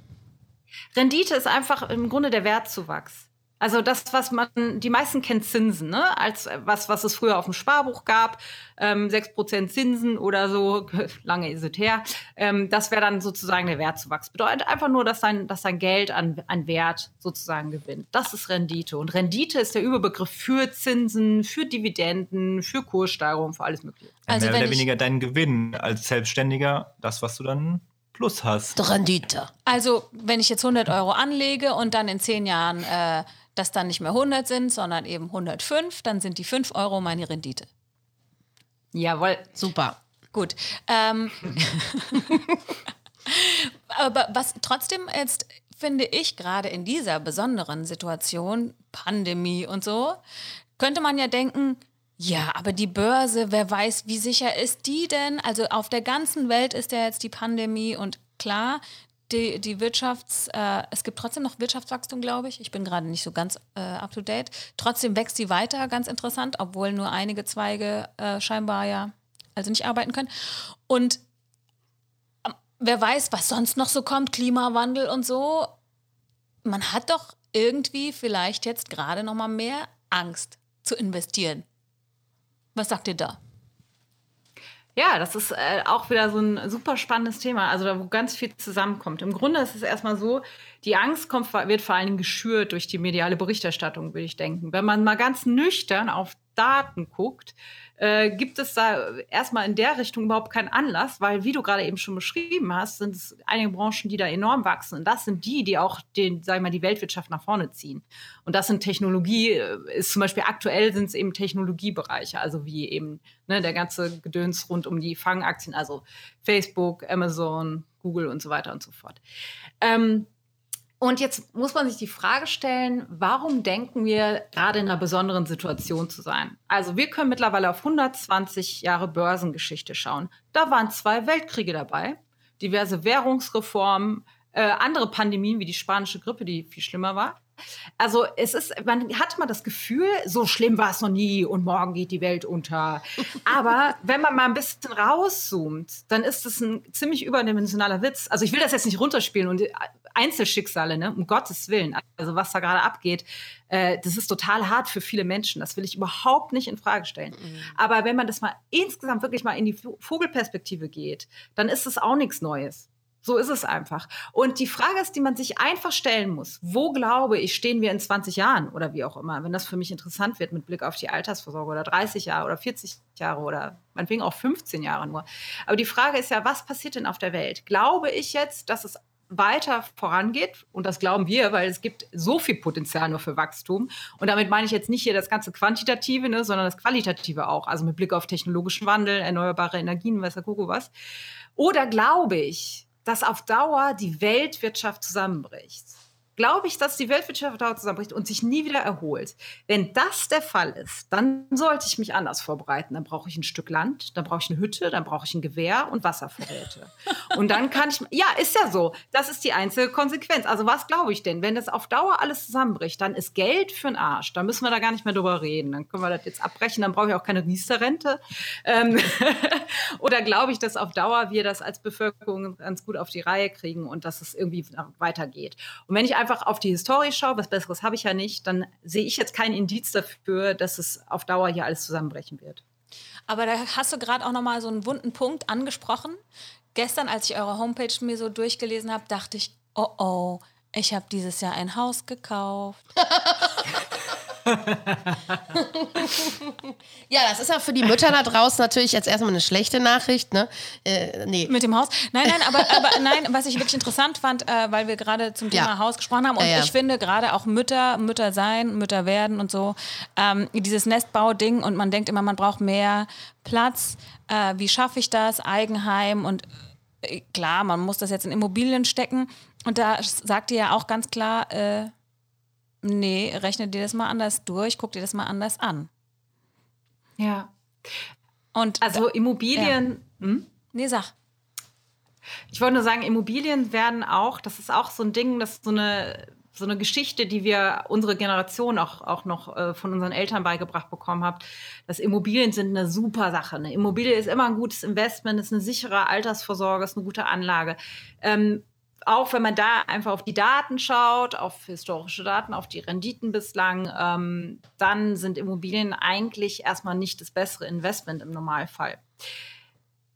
[SPEAKER 2] Rendite ist einfach im Grunde der Wertzuwachs. Also das, was man, die meisten kennen Zinsen, ne? Als äh, was, was es früher auf dem Sparbuch gab, ähm, 6% Zinsen oder so, lange ist es her. Ähm, das wäre dann sozusagen der Wertzuwachs. Bedeutet einfach nur, dass dein, dass dein Geld an, an Wert sozusagen gewinnt. Das ist Rendite. Und Rendite ist der Überbegriff für Zinsen, für Dividenden, für Kurssteigerung, für alles Mögliche.
[SPEAKER 4] Also mehr
[SPEAKER 1] wenn
[SPEAKER 4] oder
[SPEAKER 1] ich-
[SPEAKER 4] weniger dein Gewinn als Selbstständiger, das, was du dann plus hast.
[SPEAKER 3] Rendite.
[SPEAKER 1] Also, wenn ich jetzt 100 Euro anlege und dann in zehn Jahren äh, das dann nicht mehr 100 sind, sondern eben 105, dann sind die 5 Euro meine Rendite.
[SPEAKER 2] Jawohl.
[SPEAKER 3] Super.
[SPEAKER 1] Gut. Ähm, aber was trotzdem jetzt finde ich gerade in dieser besonderen Situation, Pandemie und so, könnte man ja denken, ja, aber die Börse, wer weiß, wie sicher ist die denn? Also auf der ganzen Welt ist ja jetzt die Pandemie und klar, die, die Wirtschafts, äh, es gibt trotzdem noch Wirtschaftswachstum, glaube ich. Ich bin gerade nicht so ganz äh, up to date. Trotzdem wächst sie weiter, ganz interessant, obwohl nur einige Zweige äh, scheinbar ja also nicht arbeiten können. Und ähm, wer weiß, was sonst noch so kommt, Klimawandel und so. Man hat doch irgendwie vielleicht jetzt gerade noch mal mehr Angst zu investieren. Was sagt ihr da?
[SPEAKER 2] Ja, das ist äh, auch wieder so ein super spannendes Thema, also da, wo ganz viel zusammenkommt. Im Grunde ist es erstmal so, die Angst kommt, wird vor allen Dingen geschürt durch die mediale Berichterstattung, würde ich denken. Wenn man mal ganz nüchtern auf Daten guckt, äh, gibt es da erstmal in der Richtung überhaupt keinen Anlass, weil, wie du gerade eben schon beschrieben hast, sind es einige Branchen, die da enorm wachsen. Und das sind die, die auch den, sag ich mal, die Weltwirtschaft nach vorne ziehen. Und das sind Technologie, äh, ist zum Beispiel aktuell sind es eben Technologiebereiche, also wie eben ne, der ganze Gedöns rund um die Fangaktien, also Facebook, Amazon, Google und so weiter und so fort. Ähm, und jetzt muss man sich die Frage stellen, warum denken wir gerade in einer besonderen Situation zu sein? Also wir können mittlerweile auf 120 Jahre Börsengeschichte schauen. Da waren zwei Weltkriege dabei, diverse Währungsreformen, äh, andere Pandemien wie die spanische Grippe, die viel schlimmer war. Also es ist, man hat mal das Gefühl, so schlimm war es noch nie und morgen geht die Welt unter. Aber wenn man mal ein bisschen rauszoomt, dann ist es ein ziemlich überdimensionaler Witz. Also ich will das jetzt nicht runterspielen und Einzelschicksale, ne? um Gottes Willen. Also was da gerade abgeht, äh, das ist total hart für viele Menschen. Das will ich überhaupt nicht in Frage stellen. Aber wenn man das mal insgesamt wirklich mal in die Vogelperspektive geht, dann ist es auch nichts Neues. So ist es einfach. Und die Frage ist, die man sich einfach stellen muss, wo glaube ich, stehen wir in 20 Jahren oder wie auch immer, wenn das für mich interessant wird mit Blick auf die Altersvorsorge oder 30 Jahre oder 40 Jahre oder meinetwegen auch 15 Jahre nur. Aber die Frage ist ja, was passiert denn auf der Welt? Glaube ich jetzt, dass es weiter vorangeht und das glauben wir, weil es gibt so viel Potenzial nur für Wachstum und damit meine ich jetzt nicht hier das ganze Quantitative, ne, sondern das Qualitative auch, also mit Blick auf technologischen Wandel, erneuerbare Energien, was der Kuckuck was. Oder glaube ich, dass auf Dauer die Weltwirtschaft zusammenbricht. Glaube ich, dass die Weltwirtschaft auf Dauer zusammenbricht und sich nie wieder erholt. Wenn das der Fall ist, dann sollte ich mich anders vorbereiten. Dann brauche ich ein Stück Land, dann brauche ich eine Hütte, dann brauche ich ein Gewehr und Wasservorräte. und dann kann ich, ja, ist ja so. Das ist die einzige Konsequenz. Also was glaube ich denn? Wenn das auf Dauer alles zusammenbricht, dann ist Geld für den Arsch. Da müssen wir da gar nicht mehr drüber reden. Dann können wir das jetzt abbrechen. Dann brauche ich auch keine Riester-Rente. Ähm Oder glaube ich, dass auf Dauer wir das als Bevölkerung ganz gut auf die Reihe kriegen und dass es irgendwie weitergeht. Und wenn ich einfach auf die Historie schaue, was Besseres habe ich ja nicht, dann sehe ich jetzt keinen Indiz dafür, dass es auf Dauer hier alles zusammenbrechen wird.
[SPEAKER 1] Aber da hast du gerade auch noch mal so einen wunden Punkt angesprochen. Gestern, als ich eure Homepage mir so durchgelesen habe, dachte ich, oh oh, ich habe dieses Jahr ein Haus gekauft.
[SPEAKER 3] Ja, das ist ja für die Mütter da draußen natürlich jetzt erstmal eine schlechte Nachricht, ne? Äh, nee.
[SPEAKER 1] Mit dem Haus? Nein, nein, aber, aber nein, was ich wirklich interessant fand, äh, weil wir gerade zum Thema
[SPEAKER 3] Ja.
[SPEAKER 1] Haus gesprochen haben und
[SPEAKER 3] Ja, ja.
[SPEAKER 1] ich finde gerade auch Mütter, Mütter sein, Mütter werden und so, ähm, dieses Nestbau-Ding und man denkt immer, man braucht mehr Platz. Äh, wie schaffe ich das? Eigenheim und äh, klar, man muss das jetzt in Immobilien stecken und da sagt ihr ja auch ganz klar, äh, nee, rechne dir das mal anders durch, guck dir das mal anders an.
[SPEAKER 2] Ja.
[SPEAKER 1] Und
[SPEAKER 2] Also Immobilien. Hm?
[SPEAKER 1] nee, sag.
[SPEAKER 2] Ich wollte nur sagen, Immobilien werden auch, das ist auch so ein Ding, das ist so eine, so eine Geschichte, die wir unsere Generation auch, auch noch äh, von unseren Eltern beigebracht bekommen haben, dass Immobilien sind eine super Sache. Eine Immobilie ist immer ein gutes Investment, ist eine sichere Altersvorsorge, ist eine gute Anlage. Ähm, auch wenn man da einfach auf die Daten schaut, auf historische Daten, auf die Renditen bislang, ähm, dann sind Immobilien eigentlich erstmal nicht das bessere Investment im Normalfall.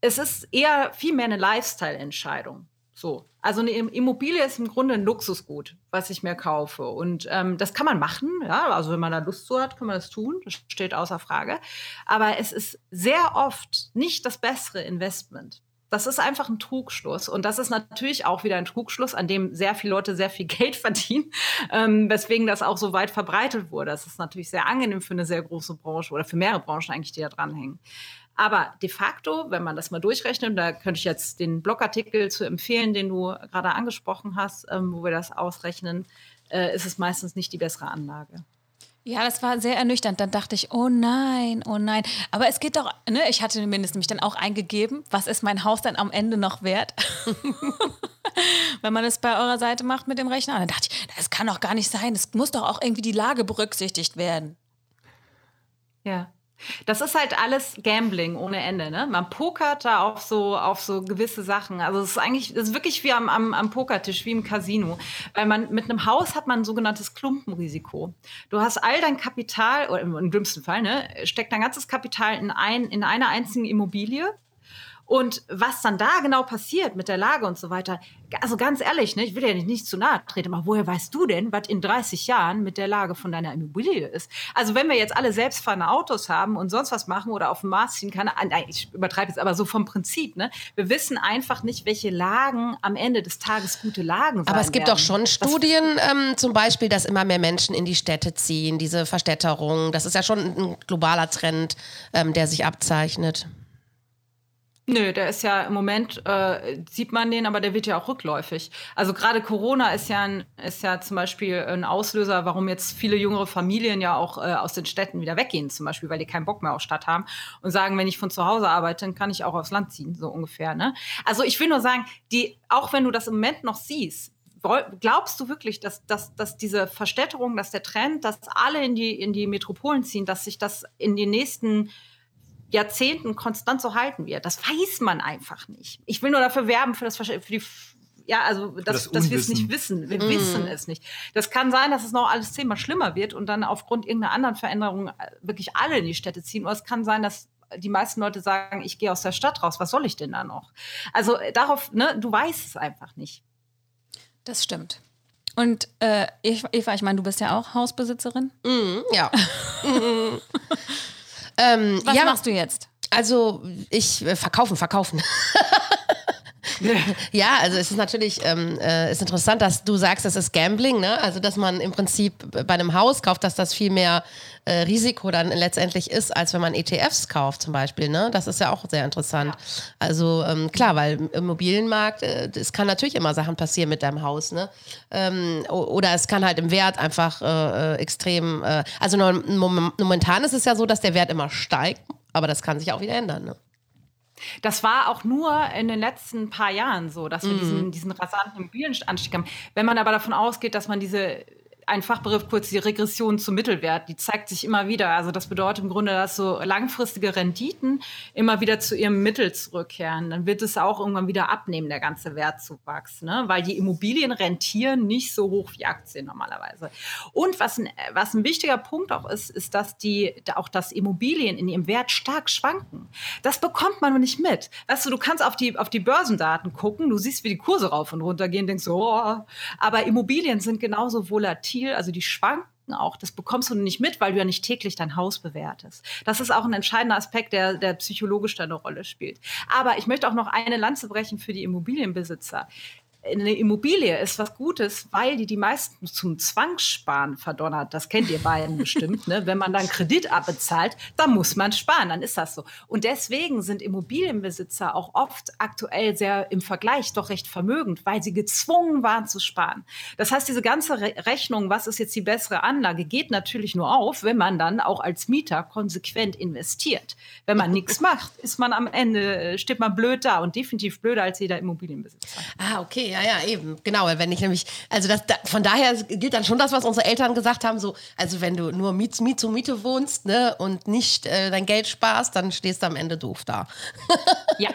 [SPEAKER 2] Es ist eher viel mehr eine Lifestyle-Entscheidung. So. Also eine Immobilie ist im Grunde ein Luxusgut, was ich mir kaufe. Und ähm, das kann man machen, ja. Also wenn man da Lust zu hat, kann man das tun. Das steht außer Frage. Aber es ist sehr oft nicht das bessere Investment. Das ist einfach ein Trugschluss. Und das ist natürlich auch wieder ein Trugschluss, an dem sehr viele Leute sehr viel Geld verdienen, ähm, weswegen das auch so weit verbreitet wurde. Das ist natürlich sehr angenehm für eine sehr große Branche oder für mehrere Branchen eigentlich, die da dranhängen. Aber de facto, wenn man das mal durchrechnet, da könnte ich jetzt den Blogartikel zu empfehlen, den du gerade angesprochen hast, ähm, wo wir das ausrechnen, äh, ist es meistens nicht die bessere Anlage.
[SPEAKER 1] Ja, das war sehr ernüchternd. Dann dachte ich, oh nein, oh nein. Aber es geht doch, ne, ich hatte mindestens mich dann auch eingegeben, was ist mein Haus dann am Ende noch wert? Wenn man es bei eurer Seite macht mit dem Rechner. Dann dachte ich, das kann doch gar nicht sein. Es muss doch auch irgendwie die Lage berücksichtigt werden.
[SPEAKER 2] Ja. Das ist halt alles Gambling ohne Ende. Ne? Man pokert da auf so, auf so gewisse Sachen. Also es ist eigentlich, es ist wirklich wie am, am, am Pokertisch, wie im Casino. Weil man mit einem Haus hat man ein sogenanntes Klumpenrisiko. Du hast all dein Kapital, oder im, im dümmsten Fall, ne, steckt dein ganzes Kapital in, ein, in einer einzigen Immobilie und was dann da genau passiert mit der Lage und so weiter, also ganz ehrlich, ne, ich will ja nicht, nicht zu nahe treten, aber woher weißt du denn, was in 30 Jahren mit der Lage von deiner Immobilie ist? Also wenn wir jetzt alle selbstfahrende Autos haben und sonst was machen oder auf dem Mars ziehen kann, nein, ich übertreibe jetzt aber so vom Prinzip, ne? Wir wissen einfach nicht, welche Lagen am Ende des Tages gute Lagen sind.
[SPEAKER 3] Aber es gibt werden. doch schon Studien, ähm, zum Beispiel, dass immer mehr Menschen in die Städte ziehen, diese Verstädterung. Das ist ja schon ein globaler Trend, ähm, der sich abzeichnet.
[SPEAKER 2] Nö, der ist ja im Moment, äh, sieht man den, aber der wird ja auch rückläufig. Also gerade Corona ist ja, ein, ist ja zum Beispiel ein Auslöser, warum jetzt viele jüngere Familien ja auch äh, aus den Städten wieder weggehen, zum Beispiel, weil die keinen Bock mehr auf Stadt haben und sagen, wenn ich von zu Hause arbeite, dann kann ich auch aufs Land ziehen, so ungefähr. Ne? Also ich will nur sagen, die, auch wenn du das im Moment noch siehst, glaubst du wirklich, dass, dass, dass diese Verstädterung, dass der Trend, dass alle in die, in die Metropolen ziehen, dass sich das in den nächsten Jahrzehnten konstant so halten wird. Das weiß man einfach nicht. Ich will nur dafür werben, für das für die ja, also dass, das dass wir es nicht wissen. Wir mm. wissen es nicht. Das kann sein, dass es noch alles zehnmal schlimmer wird und dann aufgrund irgendeiner anderen Veränderung äh, wirklich alle in die Städte ziehen. Oder es kann sein, dass die meisten Leute sagen, ich gehe aus der Stadt raus, was soll ich denn da noch? Also äh, darauf, ne, du weißt es einfach nicht.
[SPEAKER 1] Das stimmt. Und äh, Eva, ich meine, du bist ja auch Hausbesitzerin.
[SPEAKER 3] Mm, ja.
[SPEAKER 1] Ähm, Was ja, machst du jetzt?
[SPEAKER 3] Also ich äh, verkaufen, verkaufen. ja, also es ist natürlich ähm, äh, ist interessant, dass du sagst, das ist Gambling, ne? Also dass man im Prinzip bei einem Haus kauft, dass das viel mehr äh, Risiko dann letztendlich ist, als wenn man ETFs kauft zum Beispiel. Ne? Das ist ja auch sehr interessant. Ja. Also ähm, klar, weil im Immobilienmarkt, äh, es kann natürlich immer Sachen passieren mit deinem Haus. Ne? Ähm, oder es kann halt im Wert einfach äh, äh extrem, äh, also momentan ist es ja so, dass der Wert immer steigt, aber das kann sich auch wieder ändern. Ne?
[SPEAKER 2] Das war auch nur in den letzten paar Jahren so, dass wir mhm. diesen, diesen rasanten Immobilienanstieg haben. Wenn man aber davon ausgeht, dass man diese ein Fachbegriff kurz die Regression zum Mittelwert, die zeigt sich immer wieder. Also das bedeutet im Grunde, dass so langfristige Renditen immer wieder zu ihrem Mittel zurückkehren. Dann wird es auch irgendwann wieder abnehmen, der ganze Wertzuwachs, ne? weil die Immobilien rentieren nicht so hoch wie Aktien normalerweise. Und was ein, was ein wichtiger Punkt auch ist, ist, dass die, auch das Immobilien in ihrem Wert stark schwanken. Das bekommt man nicht mit. Weißt du, du kannst auf die, auf die Börsendaten gucken, du siehst, wie die Kurse rauf und runter gehen, denkst so, oh. aber Immobilien sind genauso volatil volatil, also die schwanken auch, das bekommst du nicht mit, weil du ja nicht täglich dein Haus bewertest. Das ist auch ein entscheidender Aspekt, der, der psychologisch da eine Rolle spielt. Aber ich möchte auch noch eine Lanze brechen für die Immobilienbesitzer eine Immobilie ist was Gutes, weil die die meisten zum Zwangssparen verdonnert. Das kennt ihr beiden bestimmt. Ne? Wenn man dann Kredit abbezahlt, dann muss man sparen, dann ist das so. Und deswegen sind Immobilienbesitzer auch oft aktuell sehr im Vergleich doch recht vermögend, weil sie gezwungen waren zu sparen. Das heißt, diese ganze Re Rechnung, was ist jetzt die bessere Anlage, geht natürlich nur auf, wenn man dann auch als Mieter konsequent investiert. Wenn man nichts macht, ist man am Ende, äh, steht man blöd da und definitiv blöder als jeder Immobilienbesitzer.
[SPEAKER 3] Ah, okay ja, ja, eben. Genau, wenn ich nämlich, also das, da, von daher gilt dann schon das, was unsere Eltern gesagt haben, so, also wenn du nur Miet, Miet zu Miete wohnst, ne, und nicht äh, dein Geld sparst, dann stehst du am Ende doof da.
[SPEAKER 2] ja,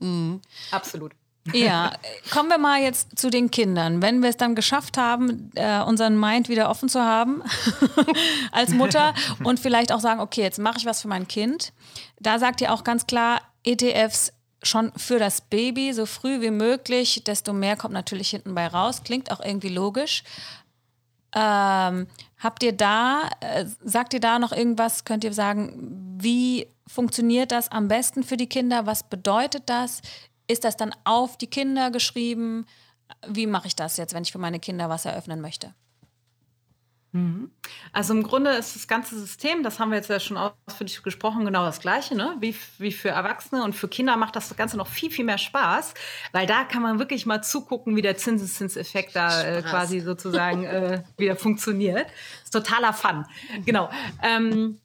[SPEAKER 2] mhm. absolut.
[SPEAKER 1] Ja, kommen wir mal jetzt zu den Kindern. Wenn wir es dann geschafft haben, äh, unseren Mind wieder offen zu haben als Mutter und vielleicht auch sagen, okay, jetzt mache ich was für mein Kind. Da sagt ihr auch ganz klar, ETFs schon für das Baby so früh wie möglich, desto mehr kommt natürlich hinten bei raus. Klingt auch irgendwie logisch. Ähm, habt ihr da, äh, sagt ihr da noch irgendwas? Könnt ihr sagen, wie funktioniert das am besten für die Kinder? Was bedeutet das? Ist das dann auf die Kinder geschrieben? Wie mache ich das jetzt, wenn ich für meine Kinder was eröffnen möchte?
[SPEAKER 2] Also im Grunde ist das ganze System, das haben wir jetzt ja schon ausführlich gesprochen, genau das gleiche, ne? wie, wie für Erwachsene und für Kinder macht das Ganze noch viel, viel mehr Spaß, weil da kann man wirklich mal zugucken, wie der Zinseszinseffekt da äh, quasi sozusagen äh, wieder funktioniert. ist totaler Fun. Genau. Ähm,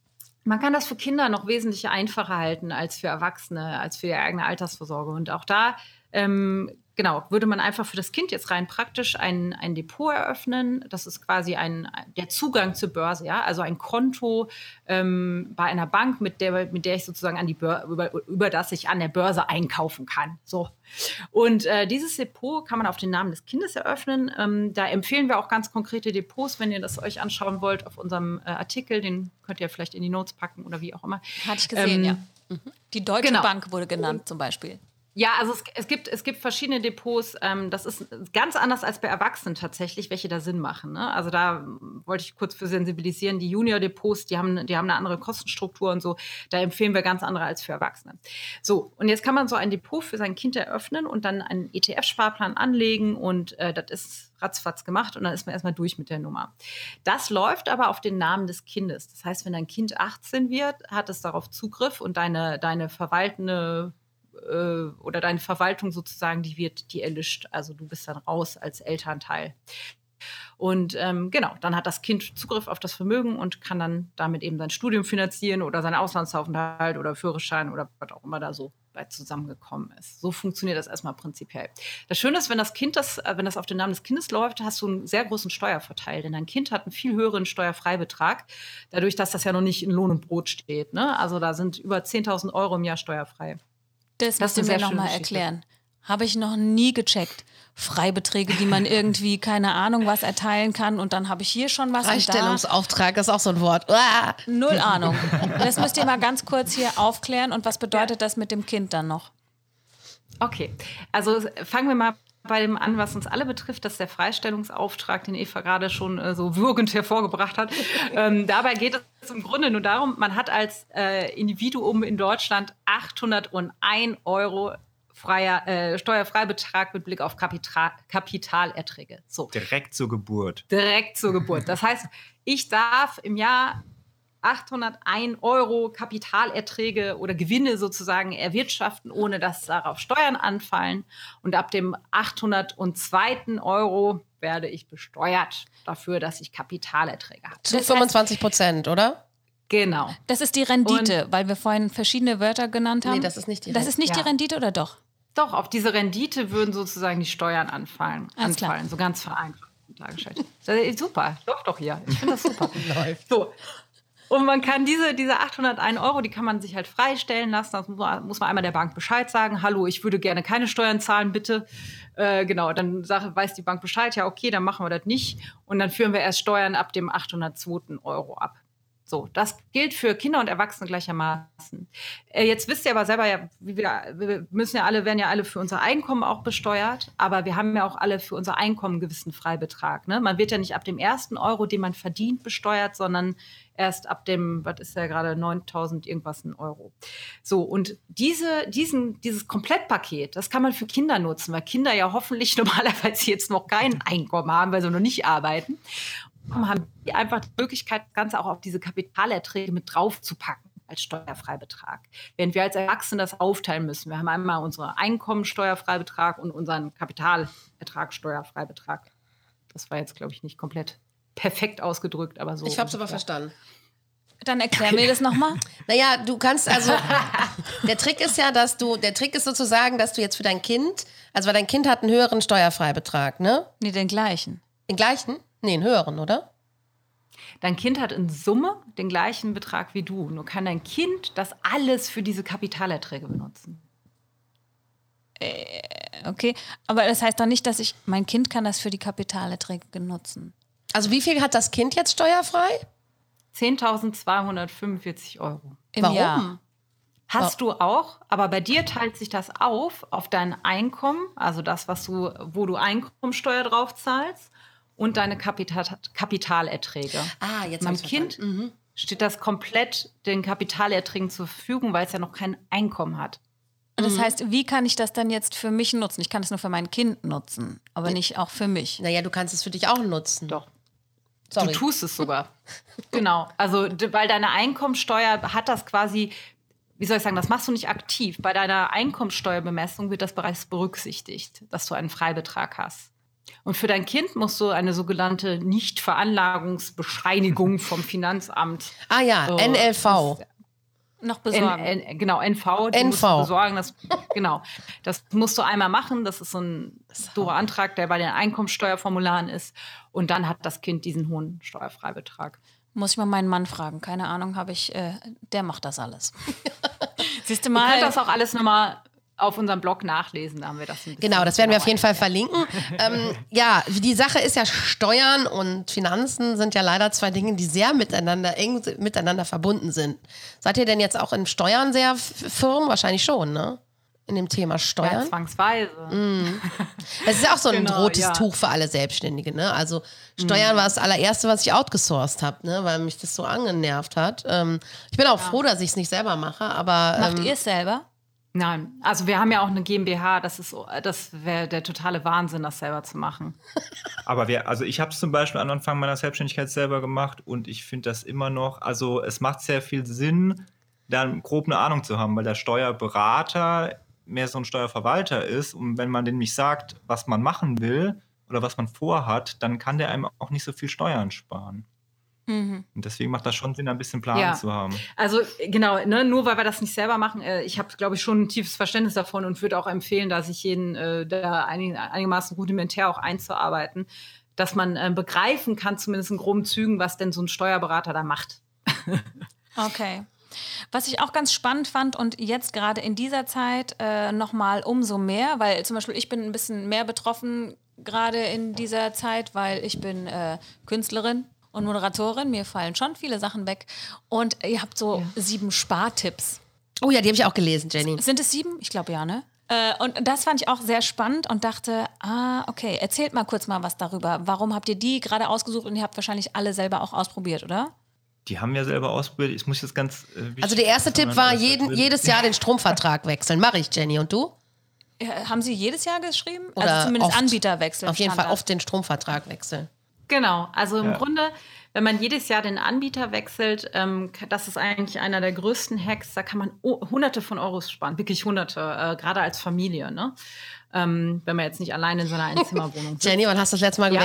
[SPEAKER 2] man kann das für Kinder noch wesentlich einfacher halten als für Erwachsene, als für die eigene Altersvorsorge. Und auch da ähm, genau, würde man einfach für das Kind jetzt rein praktisch ein, ein Depot eröffnen. Das ist quasi ein, der Zugang zur Börse, ja, also ein Konto ähm, bei einer Bank, mit der, mit der ich sozusagen an die Börse, über, über das ich an der Börse einkaufen kann. So. Und äh, dieses Depot kann man auf den Namen des Kindes eröffnen. Ähm, da empfehlen wir auch ganz konkrete Depots, wenn ihr das euch anschauen wollt, auf unserem äh, Artikel. Den könnt ihr vielleicht in die Notes packen oder wie auch immer.
[SPEAKER 1] Hatte ich gesehen,
[SPEAKER 2] Ähm,
[SPEAKER 1] ja. Mhm. Die Deutsche
[SPEAKER 2] genau.
[SPEAKER 1] Bank wurde genannt zum Beispiel.
[SPEAKER 2] Ja, also es, es, gibt, es gibt verschiedene Depots. Ähm, das ist ganz anders als bei Erwachsenen tatsächlich, welche da Sinn machen. Ne? Also da ähm, wollte ich kurz für sensibilisieren. Die Junior-Depots, die haben, die haben eine andere Kostenstruktur und so. Da empfehlen wir ganz andere als für Erwachsene. So, und jetzt kann man so ein Depot für sein Kind eröffnen und dann einen ETF-Sparplan anlegen und äh, das ist ratzfatz gemacht und dann ist man erstmal durch mit der Nummer. Das läuft aber auf den Namen des Kindes. Das heißt, wenn dein Kind 18 wird, hat es darauf Zugriff und deine, deine verwaltende äh, oder deine Verwaltung sozusagen, die wird, die erlischt. Also du bist dann raus als Elternteil. Und ähm, genau, dann hat das Kind Zugriff auf das Vermögen und kann dann damit eben sein Studium finanzieren oder seinen Auslandsaufenthalt oder Führerschein oder was auch immer da so bei zusammengekommen ist. So funktioniert das erstmal prinzipiell. Das Schöne ist, wenn das Kind das, äh, wenn das auf den Namen des Kindes läuft, hast du einen sehr großen Steuervorteil, denn dein Kind hat einen viel höheren Steuerfreibetrag, dadurch, dass das ja noch nicht in Lohn und Brot steht. Ne? Also da sind über 10.000 Euro im Jahr steuerfrei.
[SPEAKER 1] Das,
[SPEAKER 2] Das
[SPEAKER 1] musst du mir nochmal erklären. Habe ich noch nie gecheckt. Freibeträge, die man irgendwie, keine Ahnung, was erteilen kann und dann habe ich hier schon was
[SPEAKER 3] Freistellungsauftrag ist auch so ein Wort. Uah.
[SPEAKER 1] null Ahnung. Das müsst ihr mal ganz kurz hier aufklären und was bedeutet das mit dem Kind dann noch?
[SPEAKER 2] Okay, also fangen wir mal bei dem an, was uns alle betrifft, das ist der Freistellungsauftrag, den Eva gerade schon äh, so würgend hervorgebracht hat. ähm, dabei geht es im Grunde nur darum, man hat als äh, Individuum in Deutschland 801 Euro freier, äh, Steuerfreibetrag mit Blick auf Kapital, Kapitalerträge. So
[SPEAKER 4] Direkt zur Geburt.
[SPEAKER 2] direkt zur Geburt. Das heißt, ich darf im Jahr 801 Euro Kapitalerträge oder Gewinne sozusagen erwirtschaften, ohne dass darauf Steuern anfallen. Und ab dem 802. Euro werde ich besteuert dafür, dass ich Kapitalerträge habe.
[SPEAKER 3] Zu
[SPEAKER 1] Das heißt-
[SPEAKER 3] 25 Prozent, oder?
[SPEAKER 2] Genau.
[SPEAKER 1] Das ist die Rendite, weil wir vorhin verschiedene Wörter genannt haben.
[SPEAKER 3] Nee, das ist nicht die
[SPEAKER 1] Das
[SPEAKER 3] Rendite.
[SPEAKER 1] ist nicht
[SPEAKER 2] Ja.
[SPEAKER 1] die Rendite oder doch?
[SPEAKER 2] Doch, auf diese Rendite würden sozusagen die Steuern anfallen.
[SPEAKER 1] Alles klar.
[SPEAKER 2] anfallen so ganz vereinfacht dargestellt. Das ist super, doch doch hier. Ich finde das super. So. Und man kann diese, diese 801 Euro, die kann man sich halt freistellen lassen. Das muss man, muss man einmal der Bank Bescheid sagen. Hallo, ich würde gerne keine Steuern zahlen, bitte. Äh, genau, dann sag, weiß die Bank Bescheid. Ja, okay, dann machen wir das nicht. Und dann führen wir erst Steuern ab dem 802. Euro ab. So, das gilt für Kinder und Erwachsene gleichermaßen. Äh, jetzt wisst ihr aber selber ja, wir, wir müssen ja alle, werden ja alle für unser Einkommen auch besteuert, aber wir haben ja auch alle für unser Einkommen einen gewissen Freibetrag. Ne? Man wird ja nicht ab dem ersten Euro, den man verdient, besteuert, sondern erst ab dem, was ist ja gerade 9000 irgendwas ein Euro. So, und diese, diesen, dieses Komplettpaket, das kann man für Kinder nutzen, weil Kinder ja hoffentlich normalerweise jetzt noch kein Einkommen haben, weil sie noch nicht arbeiten haben die einfach die Möglichkeit, das Ganze auch auf diese Kapitalerträge mit draufzupacken als Steuerfreibetrag. Während wir als Erwachsene das aufteilen müssen. Wir haben einmal unseren Einkommensteuerfreibetrag und unseren Kapitalertragssteuerfreibetrag. Das war jetzt, glaube ich, nicht komplett perfekt ausgedrückt, aber so.
[SPEAKER 3] Ich hab's aber
[SPEAKER 2] ungefähr.
[SPEAKER 3] verstanden.
[SPEAKER 1] Dann erklär mir das nochmal.
[SPEAKER 3] Naja, du kannst also. der Trick ist ja, dass du. Der Trick ist sozusagen, dass du jetzt für dein Kind. Also, weil dein Kind hat einen höheren Steuerfreibetrag, ne?
[SPEAKER 1] Nee, den gleichen.
[SPEAKER 3] Den gleichen? Nee, einen höheren, oder?
[SPEAKER 2] Dein Kind hat in Summe den gleichen Betrag wie du. Nur kann dein Kind das alles für diese Kapitalerträge benutzen.
[SPEAKER 1] Okay, aber das heißt doch nicht, dass ich, mein Kind kann das für die Kapitalerträge nutzen.
[SPEAKER 3] Also wie viel hat das Kind jetzt steuerfrei?
[SPEAKER 2] 10.245 Euro.
[SPEAKER 1] Im
[SPEAKER 3] Warum?
[SPEAKER 1] Jahr.
[SPEAKER 2] Hast du auch, aber bei dir teilt sich das auf auf dein Einkommen, also das, was du, wo du Einkommensteuer drauf zahlst und deine Kapital Kapitalerträge.
[SPEAKER 3] Ah, jetzt ich's
[SPEAKER 2] Kind
[SPEAKER 3] verstanden.
[SPEAKER 2] steht das komplett den Kapitalerträgen zur Verfügung, weil es ja noch kein Einkommen hat.
[SPEAKER 1] Und das heißt, wie kann ich das dann jetzt für mich nutzen? Ich kann es nur für mein Kind nutzen, aber nicht auch für mich.
[SPEAKER 3] Naja, du kannst es für dich auch nutzen.
[SPEAKER 2] Doch.
[SPEAKER 3] Sorry.
[SPEAKER 2] Du tust es sogar. genau. Also, weil deine Einkommensteuer hat das quasi, wie soll ich sagen, das machst du nicht aktiv. Bei deiner Einkommensteuerbemessung wird das bereits berücksichtigt, dass du einen Freibetrag hast. Und für dein Kind musst du eine sogenannte Nichtveranlagungsbescheinigung vom Finanzamt.
[SPEAKER 3] Ah ja,
[SPEAKER 2] So,
[SPEAKER 3] NLV.
[SPEAKER 1] Noch
[SPEAKER 2] N,
[SPEAKER 1] besorgen.
[SPEAKER 2] N, genau, NV. Die musst
[SPEAKER 3] NV.
[SPEAKER 2] du besorgen. Das, genau. Das musst du einmal machen. Das ist so ein doofer Antrag, der bei den Einkommensteuerformularen ist. Und dann hat das Kind diesen hohen Steuerfreibetrag.
[SPEAKER 1] Muss ich mal meinen Mann fragen. Keine Ahnung, habe ich, äh, der macht das alles. Siehst du mal.
[SPEAKER 2] könnt das auch alles nochmal auf unserem Blog nachlesen. Da haben wir das ein bisschen
[SPEAKER 3] Genau, das werden wir auf jeden Fall verlinken. ähm, ja, die Sache ist ja, Steuern und Finanzen sind ja leider zwei Dinge, die sehr miteinander, eng miteinander verbunden sind. Seid ihr denn jetzt auch in Steuern sehr firm? Wahrscheinlich schon, ne? In dem Thema
[SPEAKER 2] Ja,
[SPEAKER 3] Steuern.
[SPEAKER 2] zwangsweise.
[SPEAKER 3] Das ist ja auch so ein
[SPEAKER 2] Genau,
[SPEAKER 3] rotes
[SPEAKER 2] ja.
[SPEAKER 3] Tuch für alle Selbstständige, ne? Also Steuern war das allererste, was ich outgesourced habe, ne? Weil mich das so angenervt hat. Ähm, ich bin auch froh, dass ich es nicht selber mache, aber
[SPEAKER 1] Macht
[SPEAKER 3] ähm,
[SPEAKER 1] ihr es selber?
[SPEAKER 2] Nein, also wir haben ja auch eine GmbH. Das ist, das wäre der totale Wahnsinn, das selber zu machen.
[SPEAKER 4] Aber wir, also ich habe es zum Beispiel am Anfang meiner Selbstständigkeit selber gemacht und ich finde das immer noch, also es macht sehr viel Sinn, dann grob eine Ahnung zu haben, weil der Steuerberater mehr so ein Steuerverwalter ist und wenn man dem nicht sagt, was man machen will oder was man vorhat, dann kann der einem auch nicht so viel Steuern sparen. Und deswegen macht das schon Sinn, ein bisschen Plan
[SPEAKER 2] Ja.
[SPEAKER 4] zu haben.
[SPEAKER 2] Also genau, ne, nur weil wir das nicht selber machen, äh, ich habe, glaube ich, schon ein tiefes Verständnis davon und würde auch empfehlen, dass ich jeden äh, da einig, einigermaßen rudimentär auch einzuarbeiten, dass man äh, begreifen kann, zumindest in groben Zügen, was denn so ein Steuerberater da macht.
[SPEAKER 1] Okay. Was ich auch ganz spannend fand und jetzt gerade in dieser Zeit äh, nochmal umso mehr, weil zum Beispiel ich bin ein bisschen mehr betroffen gerade in dieser Zeit, weil ich bin äh, Künstlerin und Moderatorin. Mir fallen schon viele Sachen weg. Und ihr habt so sieben Spartipps.
[SPEAKER 3] oh ja, die habe ich auch gelesen, Jenny.
[SPEAKER 1] Sind es sieben? Ich glaube ja, ne? Äh, und das fand ich auch sehr spannend und dachte, ah, okay, erzählt mal kurz mal was darüber. Warum habt ihr die gerade ausgesucht und ihr habt wahrscheinlich alle selber auch ausprobiert, oder?
[SPEAKER 4] Die haben wir selber ausprobiert. Ich muss jetzt ganz. Äh,
[SPEAKER 3] Also der erste Tipp war, jeden, jedes Jahr den Stromvertrag wechseln. Mache ich, Jenny. Und du?
[SPEAKER 1] Ja, Haben Sie jedes Jahr geschrieben?
[SPEAKER 3] Oder
[SPEAKER 1] also zumindest
[SPEAKER 3] oft.
[SPEAKER 1] Anbieter wechseln.
[SPEAKER 3] Auf jeden Fall oft den Stromvertrag wechseln.
[SPEAKER 2] Genau, also im
[SPEAKER 4] Ja.
[SPEAKER 2] Grunde, wenn man jedes Jahr den Anbieter wechselt, ähm, das ist eigentlich einer der größten Hacks, da kann man hunderte von Euros sparen, wirklich hunderte, äh, gerade als Familie, ne? Ähm, wenn man jetzt nicht allein in seiner Einzimmerwohnung sitzt.
[SPEAKER 3] Jenny, wann hast du das letzte Mal
[SPEAKER 2] Ja.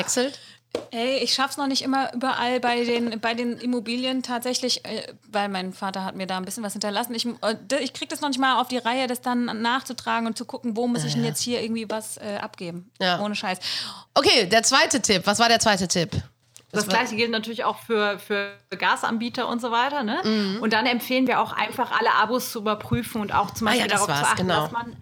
[SPEAKER 1] Ey, ich schaff's noch nicht immer überall bei den, bei den Immobilien tatsächlich, äh, weil mein Vater hat mir da ein bisschen was hinterlassen. Ich, äh, ich krieg das noch nicht mal auf die Reihe, das dann nachzutragen und zu gucken, wo muss ich denn jetzt hier irgendwie was äh, abgeben.
[SPEAKER 3] Ja.
[SPEAKER 1] Ohne Scheiß.
[SPEAKER 3] Okay, der zweite Tipp. Was war der zweite Tipp?
[SPEAKER 2] Das gleiche gilt natürlich auch für, für Gasanbieter und so weiter. Ne?
[SPEAKER 3] Mhm.
[SPEAKER 2] Und dann empfehlen wir auch einfach alle Abos zu überprüfen und auch zum
[SPEAKER 3] Ah ja,
[SPEAKER 2] Beispiel darauf zu achten,
[SPEAKER 3] genau.
[SPEAKER 2] dass man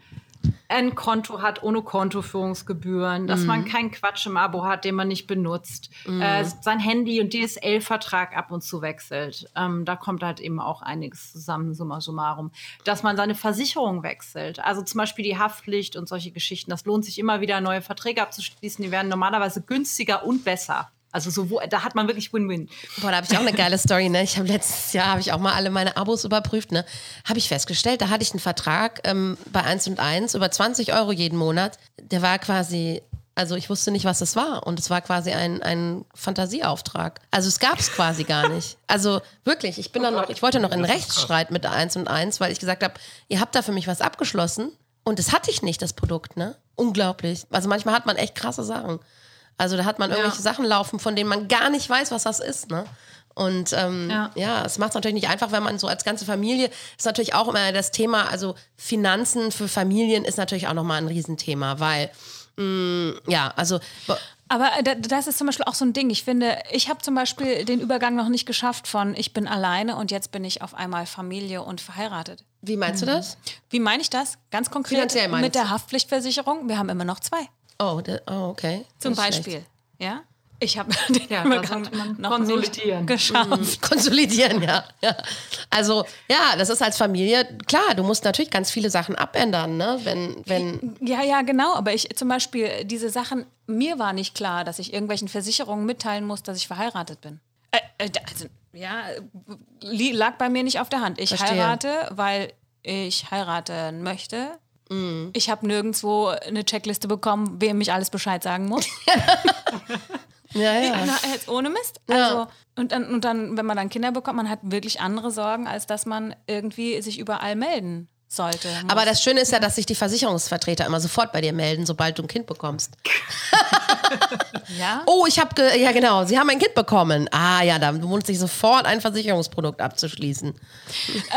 [SPEAKER 2] ein Konto hat ohne Kontoführungsgebühren, dass man
[SPEAKER 3] Mhm.
[SPEAKER 2] keinen Quatsch im Abo hat, den man nicht benutzt,
[SPEAKER 3] Mhm.
[SPEAKER 2] äh, sein Handy und DSL-Vertrag ab und zu wechselt. Ähm, da kommt halt eben auch einiges zusammen, summa summarum. Dass man seine Versicherung wechselt, also zum Beispiel die Haftpflicht und solche Geschichten. Das lohnt sich immer wieder, neue Verträge abzuschließen. Die werden normalerweise günstiger und besser. Also so, wo, da hat man wirklich Win-Win.
[SPEAKER 3] Boah, da habe ich auch eine geile Story, ne? Ich habe letztes Jahr habe ich auch mal alle meine Abos überprüft, ne? Habe ich festgestellt, da hatte ich einen Vertrag ähm, bei 1 und 1 über 20 Euro jeden Monat. Der war quasi, also ich wusste nicht, was das war. Und es war quasi ein, ein Fantasieauftrag. Also es gab es quasi gar nicht. Also wirklich, ich bin dann noch, ich wollte noch in einen Rechtsstreit mit der 1 und 1, weil ich gesagt habe, ihr habt da für mich was abgeschlossen. Und das hatte ich nicht, das Produkt, ne? Unglaublich. Also manchmal hat man echt krasse Sachen. Also da hat man irgendwelche Sachen laufen, von denen man gar nicht weiß, was das ist, ne? Und ähm, ja.
[SPEAKER 2] Ja.
[SPEAKER 3] es macht es natürlich nicht einfach, wenn man so als ganze Familie, ist natürlich auch immer das Thema, also Finanzen für Familien ist natürlich auch nochmal ein Riesenthema, weil, mh, ja, also
[SPEAKER 1] Aber äh, da- das ist zum Beispiel auch so ein Ding. Ich finde, ich habe zum Beispiel den Übergang noch nicht geschafft von ich bin alleine und jetzt bin ich auf einmal Familie und verheiratet.
[SPEAKER 3] Wie meinst du das?
[SPEAKER 1] Wie meine ich das? Ganz konkret mit der? Haftpflichtversicherung. Wir haben immer noch zwei.
[SPEAKER 3] Oh, da- oh okay.
[SPEAKER 1] Zum
[SPEAKER 3] Nicht schlecht.
[SPEAKER 1] Beispiel. Ja? Ich habe den
[SPEAKER 2] Ja,
[SPEAKER 1] Übergang noch
[SPEAKER 2] konsolidieren.
[SPEAKER 1] nicht geschafft.
[SPEAKER 3] Konsolidieren, ja. ja. Also, ja, das ist als Familie, klar, du musst natürlich ganz viele Sachen abändern, ne? Wenn, wenn,
[SPEAKER 1] Ja, ja, genau. Aber ich zum Beispiel diese Sachen, mir war nicht klar, dass ich irgendwelchen Versicherungen mitteilen muss, dass ich verheiratet bin. Äh, äh, da- also, ja, lag bei mir nicht auf der Hand. Ich
[SPEAKER 3] Verstehe.
[SPEAKER 1] heirate, weil ich heiraten möchte.
[SPEAKER 3] Mhm.
[SPEAKER 1] Ich habe nirgendwo eine Checkliste bekommen, wem ich alles Bescheid sagen muss.
[SPEAKER 3] ja, ja.
[SPEAKER 1] Na, jetzt ohne Mist.
[SPEAKER 3] Ja.
[SPEAKER 1] Also, und, dann, und dann, wenn man dann Kinder bekommt, man hat wirklich andere Sorgen, als dass man irgendwie sich überall melden sollte.
[SPEAKER 3] Aber das Schöne ist ja, dass sich die Versicherungsvertreter immer sofort bei dir melden, sobald du ein Kind bekommst.
[SPEAKER 1] ja?
[SPEAKER 3] Oh, ich habe, ja genau, sie haben ein Kind bekommen. Ah ja, da lohnt sich sofort ein Versicherungsprodukt abzuschließen.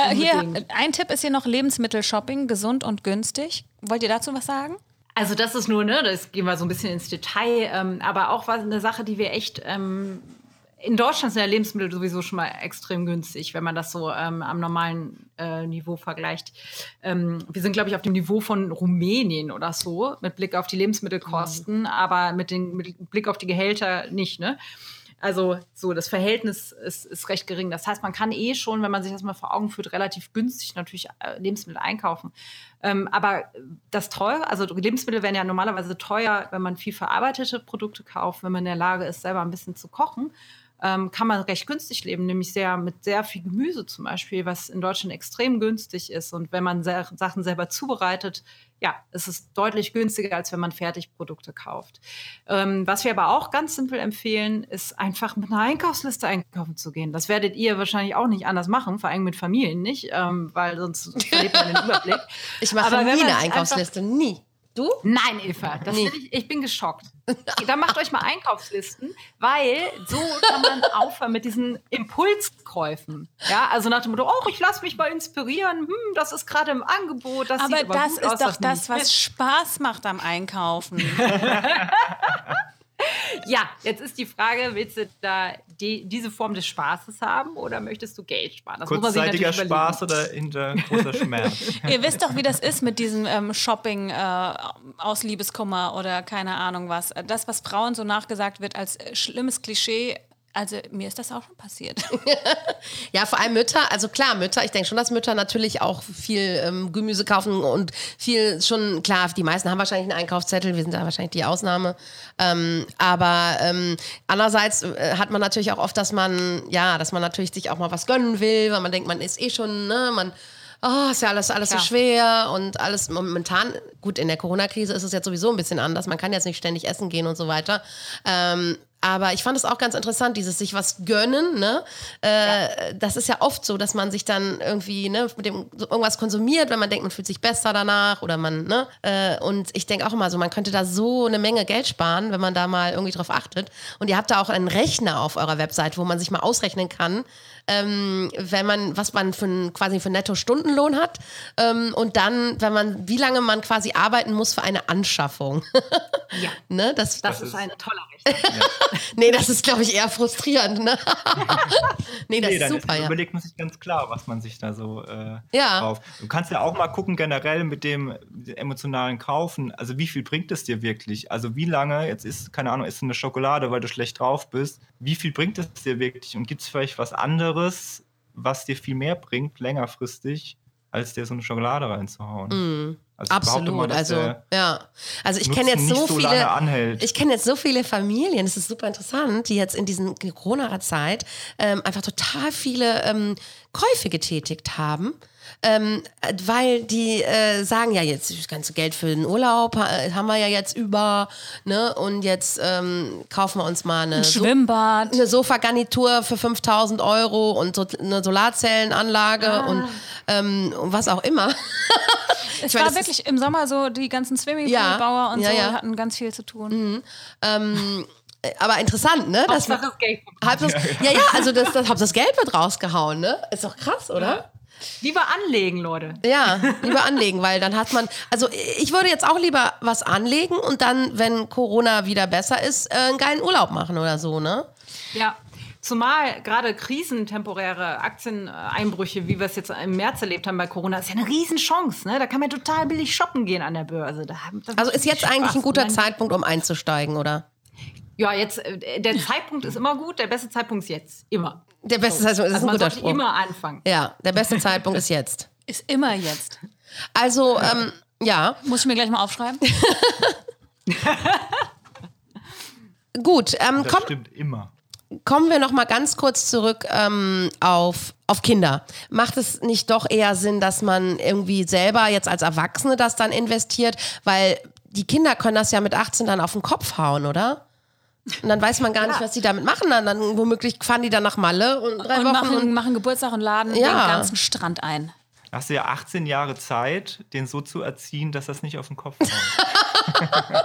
[SPEAKER 1] Äh, hier, ein Tipp ist hier noch Lebensmittelshopping, gesund und günstig. Wollt ihr dazu was sagen?
[SPEAKER 2] Also das ist nur, ne, das gehen wir so ein bisschen ins Detail, ähm, aber auch was eine Sache, die wir echt ähm, in Deutschland sind ja Lebensmittel sowieso schon mal extrem günstig, wenn man das so ähm, am normalen äh, Niveau vergleicht. Ähm, wir sind, glaube ich, auf dem Niveau von Rumänien oder so, mit Blick auf die Lebensmittelkosten, aber mit, den, mit Blick auf die Gehälter nicht, ne? Also so, das Verhältnis ist, ist recht gering. Das heißt, man kann eh schon, wenn man sich das mal vor Augen führt, relativ günstig natürlich äh, Lebensmittel einkaufen. Ähm, aber das teuer, also Lebensmittel werden ja normalerweise teuer, wenn man viel verarbeitete Produkte kauft, wenn man in der Lage ist, selber ein bisschen zu kochen. Ähm, kann man recht günstig leben, nämlich sehr mit sehr viel Gemüse zum Beispiel, was in Deutschland extrem günstig ist. Und wenn man Sachen selber zubereitet, ja, es ist deutlich günstiger, als wenn man Fertigprodukte kauft. Ähm, was wir aber auch ganz simpel empfehlen, ist einfach mit einer Einkaufsliste einkaufen zu gehen. Das werdet ihr wahrscheinlich auch nicht anders machen, vor allem mit Familien nicht, ähm, weil sonst verliert man den Überblick.
[SPEAKER 3] Ich mache
[SPEAKER 2] Aber
[SPEAKER 3] nie eine Einkaufsliste, nie. Du?
[SPEAKER 2] Nein, Eva, das
[SPEAKER 3] Nee.
[SPEAKER 2] ich, ich bin geschockt. Da macht euch mal Einkaufslisten, weil so kann man aufhören mit diesen Impulskäufen. Ja, also nach dem Motto, oh, ich lasse mich mal inspirieren, hm, das ist gerade im Angebot, das
[SPEAKER 1] Aber
[SPEAKER 2] sieht aber
[SPEAKER 1] das ist
[SPEAKER 2] aus,
[SPEAKER 1] doch das, was. Spaß macht am Einkaufen.
[SPEAKER 2] Ja, jetzt ist die Frage, willst du da die, diese Form des Spaßes haben oder möchtest du Geld sparen? Das muss man sich
[SPEAKER 4] Kurzzeitiger Spaß oder hinter großer Schmerz?
[SPEAKER 1] Ihr wisst doch, wie das ist mit diesem ähm, Shopping äh, aus Liebeskummer oder keine Ahnung was. Das, was Frauen so nachgesagt wird als äh, schlimmes Klischee. Also mir ist das auch schon passiert.
[SPEAKER 3] Ja, vor allem Mütter, also klar, Mütter, ich denke schon, dass Mütter natürlich auch viel ähm, Gemüse kaufen und viel schon, klar, die meisten haben wahrscheinlich einen Einkaufszettel, wir sind da wahrscheinlich die Ausnahme. Ähm, aber ähm, andererseits äh, hat man natürlich auch oft, dass man, ja, dass man natürlich sich auch mal was gönnen will, weil man denkt, man ist eh schon, ne, man. Oh, ist ja alles, alles so schwer und alles momentan, gut, in der Corona-Krise ist es jetzt sowieso ein bisschen anders. Man kann jetzt nicht ständig essen gehen und so weiter. Ähm, aber ich fand es auch ganz interessant, dieses sich was gönnen, ne? Äh, Das ist ja oft so, dass man sich dann irgendwie, ne, mit dem irgendwas konsumiert, wenn man denkt, man fühlt sich besser danach oder man, ne? Äh, Und ich denke auch immer so, man könnte da so eine Menge Geld sparen, wenn man da mal irgendwie drauf achtet. Und ihr habt da auch einen Rechner auf eurer Website, wo man sich mal ausrechnen kann, ähm, wenn man, was man für ein, quasi für Netto-Stundenlohn hat ähm, und dann, wenn man, wie lange man quasi arbeiten muss für eine Anschaffung.
[SPEAKER 2] Ja,
[SPEAKER 3] ne? das,
[SPEAKER 2] das,
[SPEAKER 4] Das
[SPEAKER 2] ist
[SPEAKER 4] ist-
[SPEAKER 2] ein toller Rechner.
[SPEAKER 3] nee, das ist, glaube ich, eher frustrierend. Ne? nee, das
[SPEAKER 4] Nee,
[SPEAKER 3] ist super,
[SPEAKER 4] ist,
[SPEAKER 3] ja.
[SPEAKER 4] überlegt man sich ganz klar, was man sich da so äh,
[SPEAKER 3] Ja.
[SPEAKER 4] kauft. Du kannst ja auch mal gucken, generell mit dem emotionalen Kaufen, also wie viel bringt es dir wirklich? Also wie lange, jetzt ist, keine Ahnung, isst du eine Schokolade, weil du schlecht drauf bist, wie viel bringt es dir wirklich? Und gibt es vielleicht was anderes, was dir viel mehr bringt, längerfristig, als dir so eine Schokolade reinzuhauen? Also ich behaupte
[SPEAKER 3] Absolut,
[SPEAKER 4] mal,
[SPEAKER 3] also ja. Also ich kenne jetzt so
[SPEAKER 4] so
[SPEAKER 3] viele, ich kenne jetzt so viele Familien, das ist super interessant, die jetzt in diesen Corona-Zeit ähm, einfach total viele ähm, Käufe getätigt haben. Ähm, äh, weil die äh, sagen ja jetzt das ganze Geld für den Urlaub äh, haben wir ja jetzt über, ne? Und jetzt ähm, kaufen wir uns mal eine, so
[SPEAKER 1] Schwimmbad.
[SPEAKER 3] eine Sofagarnitur für 5000 Euro und so eine Solarzellenanlage
[SPEAKER 1] Ah.
[SPEAKER 3] und, ähm, und was auch immer.
[SPEAKER 1] Es
[SPEAKER 3] meine,
[SPEAKER 1] war wirklich im Sommer so, die ganzen
[SPEAKER 3] Ja,
[SPEAKER 1] Swimmingpool-Bauer und
[SPEAKER 3] ja,
[SPEAKER 1] so
[SPEAKER 3] ja.
[SPEAKER 1] hatten ganz viel zu tun.
[SPEAKER 3] ähm, äh, aber interessant, ne? Dass
[SPEAKER 2] das Geld.
[SPEAKER 3] Halb das, ja, ja, also das, das, das Geld wird rausgehauen, ne? Ist doch krass, oder?
[SPEAKER 2] Lieber anlegen, Leute.
[SPEAKER 3] Ja, lieber anlegen, weil dann hat man, also ich würde jetzt auch lieber was anlegen und dann, wenn Corona wieder besser ist, äh, einen geilen Urlaub machen oder so, ne?
[SPEAKER 2] Ja. Zumal gerade krisentemporäre Aktieneinbrüche, wie wir es jetzt im März erlebt haben bei Corona, ist ja eine Riesenchance. Ne? Da kann man total billig shoppen gehen an der Börse. Da, da
[SPEAKER 3] Also ist jetzt eigentlich ein guter
[SPEAKER 2] Nein.
[SPEAKER 3] Zeitpunkt, um einzusteigen, oder?
[SPEAKER 2] Ja, jetzt, äh, der Zeitpunkt ist immer gut, der beste Zeitpunkt ist jetzt. Immer.
[SPEAKER 3] Der beste Zeitpunkt ist
[SPEAKER 2] Also
[SPEAKER 3] ein
[SPEAKER 2] man
[SPEAKER 3] guter Spruch.
[SPEAKER 2] immer anfangen.
[SPEAKER 3] Ja, der beste Zeitpunkt ist jetzt.
[SPEAKER 1] Ist immer jetzt.
[SPEAKER 3] Also, ähm, ja,
[SPEAKER 1] Muss ich mir gleich mal aufschreiben?
[SPEAKER 3] gut. Ähm,
[SPEAKER 4] Das
[SPEAKER 3] komm,
[SPEAKER 4] stimmt immer.
[SPEAKER 3] kommen wir noch mal ganz kurz zurück ähm, auf, auf Kinder. Macht es nicht doch eher Sinn, dass man irgendwie selber jetzt als Erwachsene das dann investiert? Weil die Kinder können das ja mit 18 dann auf den Kopf hauen, oder? Und dann weiß man gar nicht, was die damit machen. Dann, dann womöglich fahren die dann nach Malle und drei
[SPEAKER 1] Und
[SPEAKER 3] Wochen.
[SPEAKER 1] machen,
[SPEAKER 3] und,
[SPEAKER 1] machen Geburtstag und laden
[SPEAKER 3] Ja.
[SPEAKER 1] den ganzen Strand ein.
[SPEAKER 4] Da hast du ja 18 Jahre Zeit, den so zu erziehen, dass das nicht auf den Kopf kommt.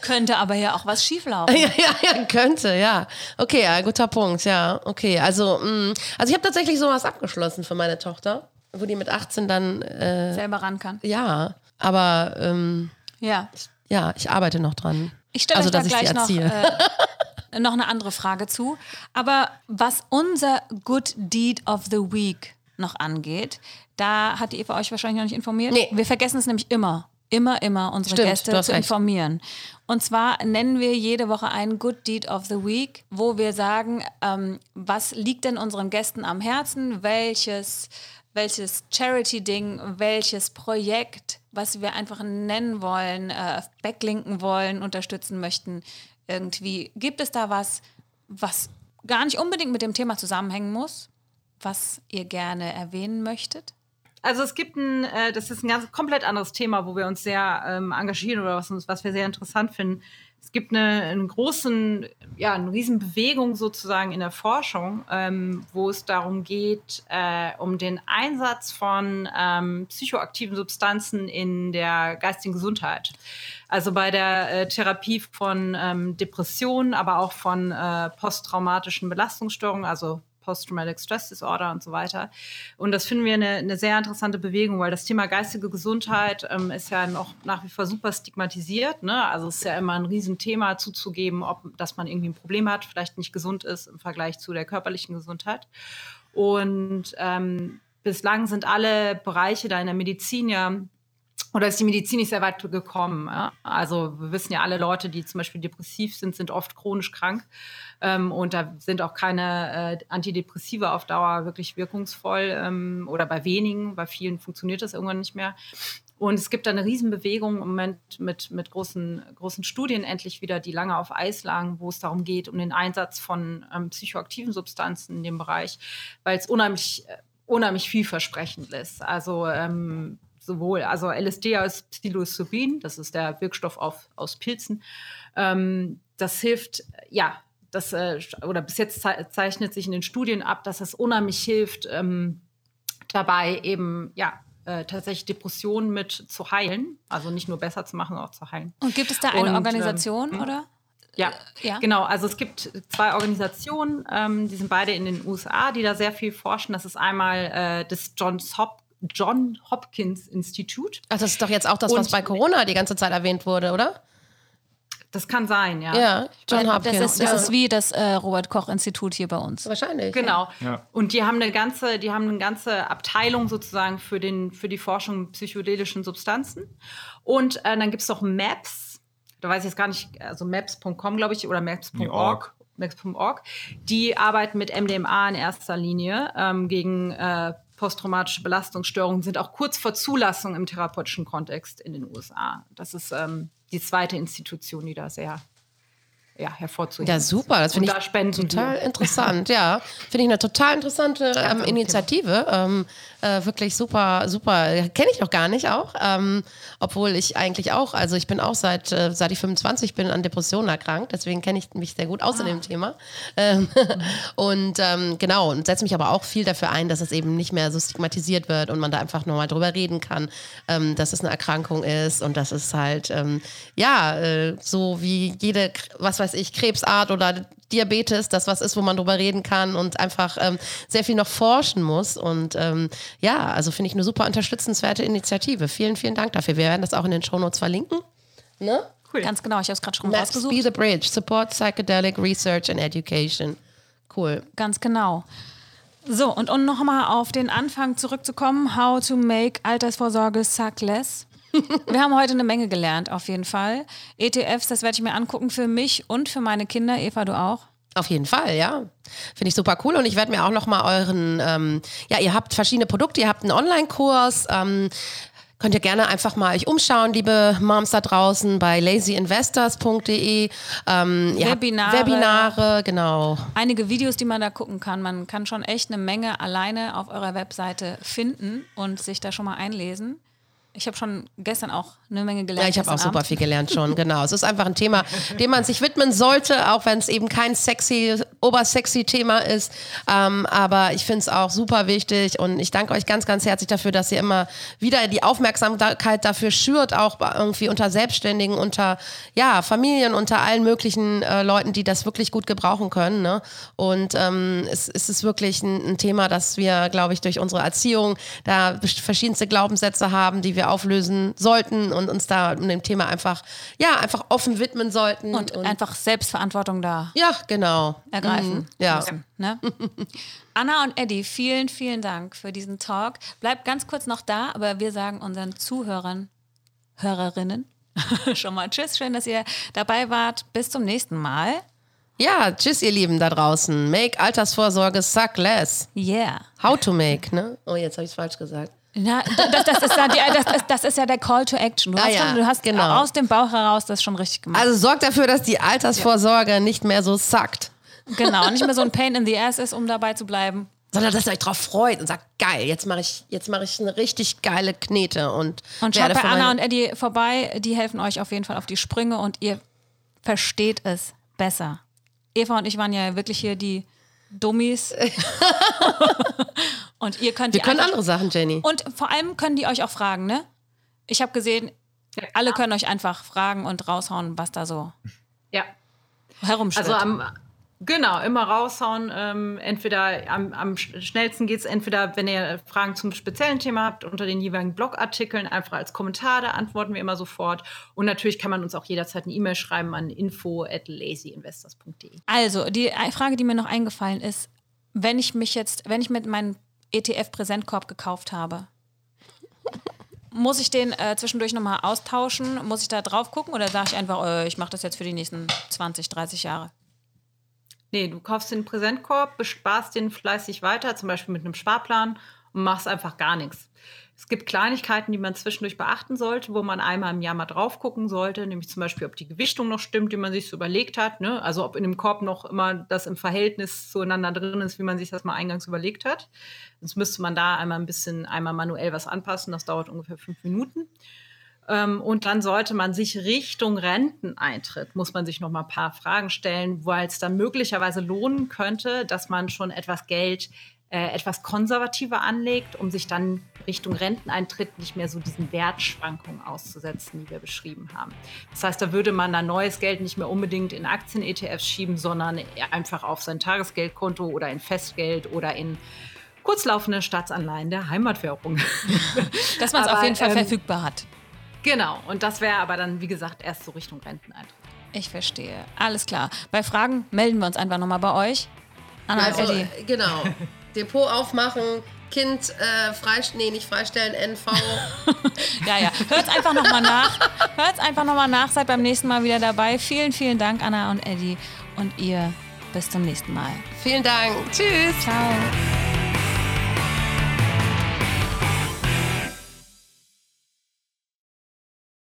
[SPEAKER 1] Könnte aber ja auch was schieflaufen.
[SPEAKER 3] ja, ja, ja, könnte, ja. Okay, ja, guter Punkt, ja. Okay, also, mh, also ich habe tatsächlich sowas abgeschlossen für meine Tochter, wo die mit 18 dann, äh,
[SPEAKER 1] Selber ran kann.
[SPEAKER 3] ja, aber ähm,
[SPEAKER 1] Ja.
[SPEAKER 3] ja, ich arbeite noch dran.
[SPEAKER 1] Ich stelle
[SPEAKER 3] also,
[SPEAKER 1] euch da gleich noch, äh, noch eine andere Frage zu. Aber was unser Good Deed of the Week noch angeht, da hat die Eva euch wahrscheinlich noch nicht informiert.
[SPEAKER 3] Nee.
[SPEAKER 1] Wir vergessen es nämlich immer. Immer, immer unsere
[SPEAKER 3] Stimmt,
[SPEAKER 1] Gäste zu
[SPEAKER 3] recht.
[SPEAKER 1] informieren. Und zwar nennen wir jede Woche einen Good Deed of the Week, wo wir sagen, ähm, was liegt denn unseren Gästen am Herzen, welches, welches Charity-Ding, welches Projekt, was wir einfach nennen wollen, äh, backlinken wollen, unterstützen möchten. Irgendwie gibt es da was, was gar nicht unbedingt mit dem Thema zusammenhängen muss, was ihr gerne erwähnen möchtet?
[SPEAKER 2] Also es gibt ein, äh, das ist ein ganz komplett anderes Thema, wo wir uns sehr ähm, engagieren oder was, uns, was wir sehr interessant finden. Es gibt eine, einen großen, ja, eine riesen Bewegung sozusagen in der Forschung, ähm, wo es darum geht, äh, um den Einsatz von ähm, psychoaktiven Substanzen in der geistigen Gesundheit. Also bei der äh, Therapie von ähm, Depressionen, aber auch von äh, posttraumatischen Belastungsstörungen, also Post-Traumatic Stress Disorder und so weiter. Und das finden wir eine, eine sehr interessante Bewegung, weil das Thema geistige Gesundheit ähm, ist ja noch nach wie vor super stigmatisiert. Ne? Also es ist ja immer ein Riesenthema zuzugeben, ob, dass man irgendwie ein Problem hat, vielleicht nicht gesund ist im Vergleich zu der körperlichen Gesundheit. Und ähm, bislang sind alle Bereiche da in der Medizin ja oder ist die Medizin nicht sehr weit gekommen. Ja? Also wir wissen ja, alle Leute, die zum Beispiel depressiv sind, sind oft chronisch krank. Ähm, und da sind auch keine äh, Antidepressiva auf Dauer wirklich wirkungsvoll ähm, oder bei wenigen, bei vielen funktioniert das irgendwann nicht mehr. Und es gibt da eine Riesenbewegung im Moment mit, mit großen, großen Studien endlich wieder, die lange auf Eis lagen, wo es darum geht, um den Einsatz von ähm, psychoaktiven Substanzen in dem Bereich, weil es unheimlich, äh, unheimlich vielversprechend ist. Also ähm, sowohl, also LSD als Psilocybin, das ist der Wirkstoff auf, aus Pilzen, ähm, das hilft, ja, das, äh, oder bis jetzt ze zeichnet sich in den Studien ab, dass es unheimlich hilft, ähm, dabei eben, ja, äh, tatsächlich Depressionen mit zu heilen. Also nicht nur besser zu machen, sondern auch zu heilen.
[SPEAKER 1] Und gibt es da eine
[SPEAKER 2] Und, ähm,
[SPEAKER 1] Organisation,
[SPEAKER 2] hm.
[SPEAKER 1] oder?
[SPEAKER 2] Ja,
[SPEAKER 1] Ja.
[SPEAKER 2] genau. Also es gibt zwei Organisationen, ähm, die sind beide in den USA, die da sehr viel forschen. Das ist einmal äh, das Johns Hop John Hopkins Institute.
[SPEAKER 3] Ach, das ist doch jetzt auch das, was
[SPEAKER 2] Und-
[SPEAKER 3] bei Corona die ganze Zeit erwähnt wurde, oder?
[SPEAKER 2] Das kann sein, ja.
[SPEAKER 3] Ja, John
[SPEAKER 1] Das
[SPEAKER 3] Hopkins.
[SPEAKER 1] ist, das
[SPEAKER 3] ja.
[SPEAKER 1] ist wie das äh, Robert-Koch-Institut hier bei uns.
[SPEAKER 3] Wahrscheinlich.
[SPEAKER 2] Genau.
[SPEAKER 4] Ja.
[SPEAKER 2] Und die haben eine ganze, die haben eine ganze Abteilung sozusagen für, den, für die Forschung psychedelischen Substanzen. Und äh, dann gibt es noch Maps, da weiß ich jetzt gar nicht, also maps.com, glaube ich, oder maps.org.
[SPEAKER 4] org.
[SPEAKER 2] Maps.org. Die arbeiten mit MDMA in erster Linie ähm, gegen äh, posttraumatische Belastungsstörungen, sind auch kurz vor Zulassung im therapeutischen Kontext in den USA. Das ist ähm, die zweite Institution, die da sehr ja, hervorzuheben
[SPEAKER 3] Ja, super. Das finde
[SPEAKER 2] da
[SPEAKER 3] ich
[SPEAKER 2] spenden
[SPEAKER 3] total
[SPEAKER 2] wir.
[SPEAKER 3] interessant. Ja, finde ich eine total interessante ähm. Initiative. Ähm, äh, wirklich super, super. Kenne ich noch gar nicht auch. Ähm, obwohl ich eigentlich auch, also ich bin auch seit, äh, seit ich 25 bin an Depressionen erkrankt. Deswegen kenne ich mich sehr gut aus in
[SPEAKER 2] Ah.
[SPEAKER 3] dem Thema. Ähm, und ähm, genau, und setze mich aber auch viel dafür ein, dass es eben nicht mehr so stigmatisiert wird und man da einfach nochmal drüber reden kann, ähm, dass es eine Erkrankung ist und dass es halt, ähm, ja, äh, so wie jede, was weiß ich, Krebsart oder Diabetes, das was ist, wo man drüber reden kann und einfach ähm, sehr viel noch forschen muss. Und ähm, ja, also finde ich eine super unterstützenswerte Initiative. Vielen, vielen Dank dafür. Wir werden das auch in den Shownotes verlinken. Ne?
[SPEAKER 2] Cool.
[SPEAKER 1] Ganz genau, ich habe es gerade schon rausgesucht.
[SPEAKER 3] Be the Bridge, Support Psychedelic Research and Education. Cool.
[SPEAKER 1] Ganz genau. So, und um nochmal auf den Anfang zurückzukommen, how to make Altersvorsorge suckless. Wir haben heute eine Menge gelernt, auf jeden Fall. ETFs, das werde ich mir angucken für mich und für meine Kinder. Eva, du auch?
[SPEAKER 3] Auf jeden Fall, ja. Finde ich super cool. Und ich werde mir auch nochmal euren, ähm, ja, ihr habt verschiedene Produkte, ihr habt einen Online-Kurs. Ähm, könnt ihr gerne einfach mal euch umschauen, liebe Moms da draußen, bei lazyinvestors.de. Ähm,
[SPEAKER 1] Webinare.
[SPEAKER 3] Webinare, genau.
[SPEAKER 1] Einige Videos, die man da gucken kann. Man kann schon echt eine Menge alleine auf eurer Webseite finden und sich da schon mal einlesen. Ich habe schon gestern auch eine Menge gelernt.
[SPEAKER 3] Ja, ich habe auch super
[SPEAKER 1] Abend.
[SPEAKER 3] viel gelernt schon, genau. Es ist einfach ein Thema, dem man sich widmen sollte, auch wenn es eben kein sexy, obersexy Thema ist. Ähm, aber ich finde es auch super wichtig und ich danke euch ganz, ganz herzlich dafür, dass ihr immer wieder die Aufmerksamkeit dafür schürt, auch irgendwie unter Selbstständigen, unter ja, Familien, unter allen möglichen äh, Leuten, die das wirklich gut gebrauchen können. Ne? Und ähm, es, es ist wirklich ein, ein Thema, das wir, glaube ich, durch unsere Erziehung da verschiedenste Glaubenssätze haben, die wir auflösen sollten und uns da um dem Thema einfach, ja, einfach offen widmen sollten.
[SPEAKER 1] Und, einfach Selbstverantwortung da
[SPEAKER 3] ja, genau.
[SPEAKER 1] ergreifen.
[SPEAKER 3] Mhm, ja.
[SPEAKER 1] müssen, ne? Anna und Eddie, vielen, vielen Dank für diesen Talk. Bleibt ganz kurz noch da, aber wir sagen unseren Zuhörern, Hörerinnen, schon mal Tschüss. Schön, dass ihr dabei wart. Bis zum nächsten Mal.
[SPEAKER 3] Ja, tschüss, ihr Lieben da draußen. Make Altersvorsorge suck less.
[SPEAKER 1] Yeah.
[SPEAKER 3] How to make, ne? Oh, jetzt habe ich es falsch gesagt.
[SPEAKER 1] Ja, das, das, ist ja die, das, das, ist ja der Call to Action. Du
[SPEAKER 3] Ah
[SPEAKER 1] hast,
[SPEAKER 3] ja,
[SPEAKER 1] schon, du hast
[SPEAKER 3] genau.
[SPEAKER 1] aus dem Bauch heraus das schon richtig gemacht.
[SPEAKER 3] Also sorgt dafür, dass die Altersvorsorge nicht mehr so suckt,
[SPEAKER 1] genau, nicht mehr so ein Pain in the Ass ist, um dabei zu bleiben.
[SPEAKER 3] sondern dass ihr euch drauf freut und sagt, geil, jetzt mache ich, jetzt mache ich eine richtig geile Knete und,
[SPEAKER 1] Und schaut bei Anna und Eddie vorbei. Die helfen euch auf jeden Fall auf die Sprünge und ihr versteht es besser. Eva und ich waren ja wirklich hier die Dummies. und ihr könnt
[SPEAKER 3] Wir
[SPEAKER 1] die
[SPEAKER 3] können andere Sachen, Jenny.
[SPEAKER 1] Und vor allem können die euch auch fragen, ne? Ich habe gesehen, alle können euch einfach fragen und raushauen, was da so
[SPEAKER 2] Ja.
[SPEAKER 1] herumschwirrt.
[SPEAKER 2] Also am, genau, immer raushauen. Ähm, entweder am, am sch- schnellsten geht es entweder, wenn ihr Fragen zum speziellen Thema habt, unter den jeweiligen Blogartikeln einfach als Kommentar, da antworten wir immer sofort. Und natürlich kann man uns auch jederzeit eine E-Mail schreiben an info at lazyinvestors.de.
[SPEAKER 1] Also, die Frage, die mir noch eingefallen ist, wenn ich mich jetzt, wenn ich mit meinem ETF-Präsentkorb gekauft habe, muss ich den äh, zwischendurch nochmal austauschen? Muss ich da drauf gucken oder sage ich einfach, äh, ich mache das jetzt für die nächsten 20, 30 Jahre?
[SPEAKER 2] Nee, du kaufst den Präsentkorb, besparst den fleißig weiter, zum Beispiel mit einem Sparplan und machst einfach gar nichts. Es gibt Kleinigkeiten, die man zwischendurch beachten sollte, wo man einmal im Jahr mal drauf gucken sollte, nämlich zum Beispiel, ob die Gewichtung noch stimmt, die man sich so überlegt hat. Ne? Also ob in dem Korb noch immer das im Verhältnis zueinander drin ist, wie man sich das mal eingangs überlegt hat. Sonst müsste man da einmal ein bisschen, einmal manuell was anpassen. Das dauert ungefähr fünf Minuten. Ähm, und dann sollte man sich Richtung Renteneintritt, muss man sich noch mal ein paar Fragen stellen, weil es dann möglicherweise lohnen könnte, dass man schon etwas Geld äh, etwas konservativer anlegt, um sich dann Richtung Renteneintritt nicht mehr so diesen Wertschwankungen auszusetzen, die wir beschrieben haben. Das heißt, da würde man dann neues Geld nicht mehr unbedingt in Aktien-ETFs schieben, sondern einfach auf sein Tagesgeldkonto oder in Festgeld oder in kurzlaufende Staatsanleihen der Heimatwährung.
[SPEAKER 1] Dass man es auf jeden Fall
[SPEAKER 2] ähm,
[SPEAKER 1] verfügbar hat.
[SPEAKER 2] Genau, und das wäre aber dann, wie gesagt, erst so Richtung Renteneintritt.
[SPEAKER 1] Ich verstehe. Alles klar. Bei Fragen melden wir uns einfach nochmal bei euch. Anna
[SPEAKER 3] Also,
[SPEAKER 1] und Eddie.
[SPEAKER 3] äh, genau. Depot aufmachen, Kind äh, freistellen, nee, nicht freistellen, NV.
[SPEAKER 1] Ja, ja. Hört's einfach nochmal nach. Hört's einfach nochmal nach. Seid beim nächsten Mal wieder dabei. Vielen, vielen Dank, Anna und Eddie. Und ihr bis zum nächsten Mal.
[SPEAKER 3] Vielen Dank. Tschüss.
[SPEAKER 1] Ciao.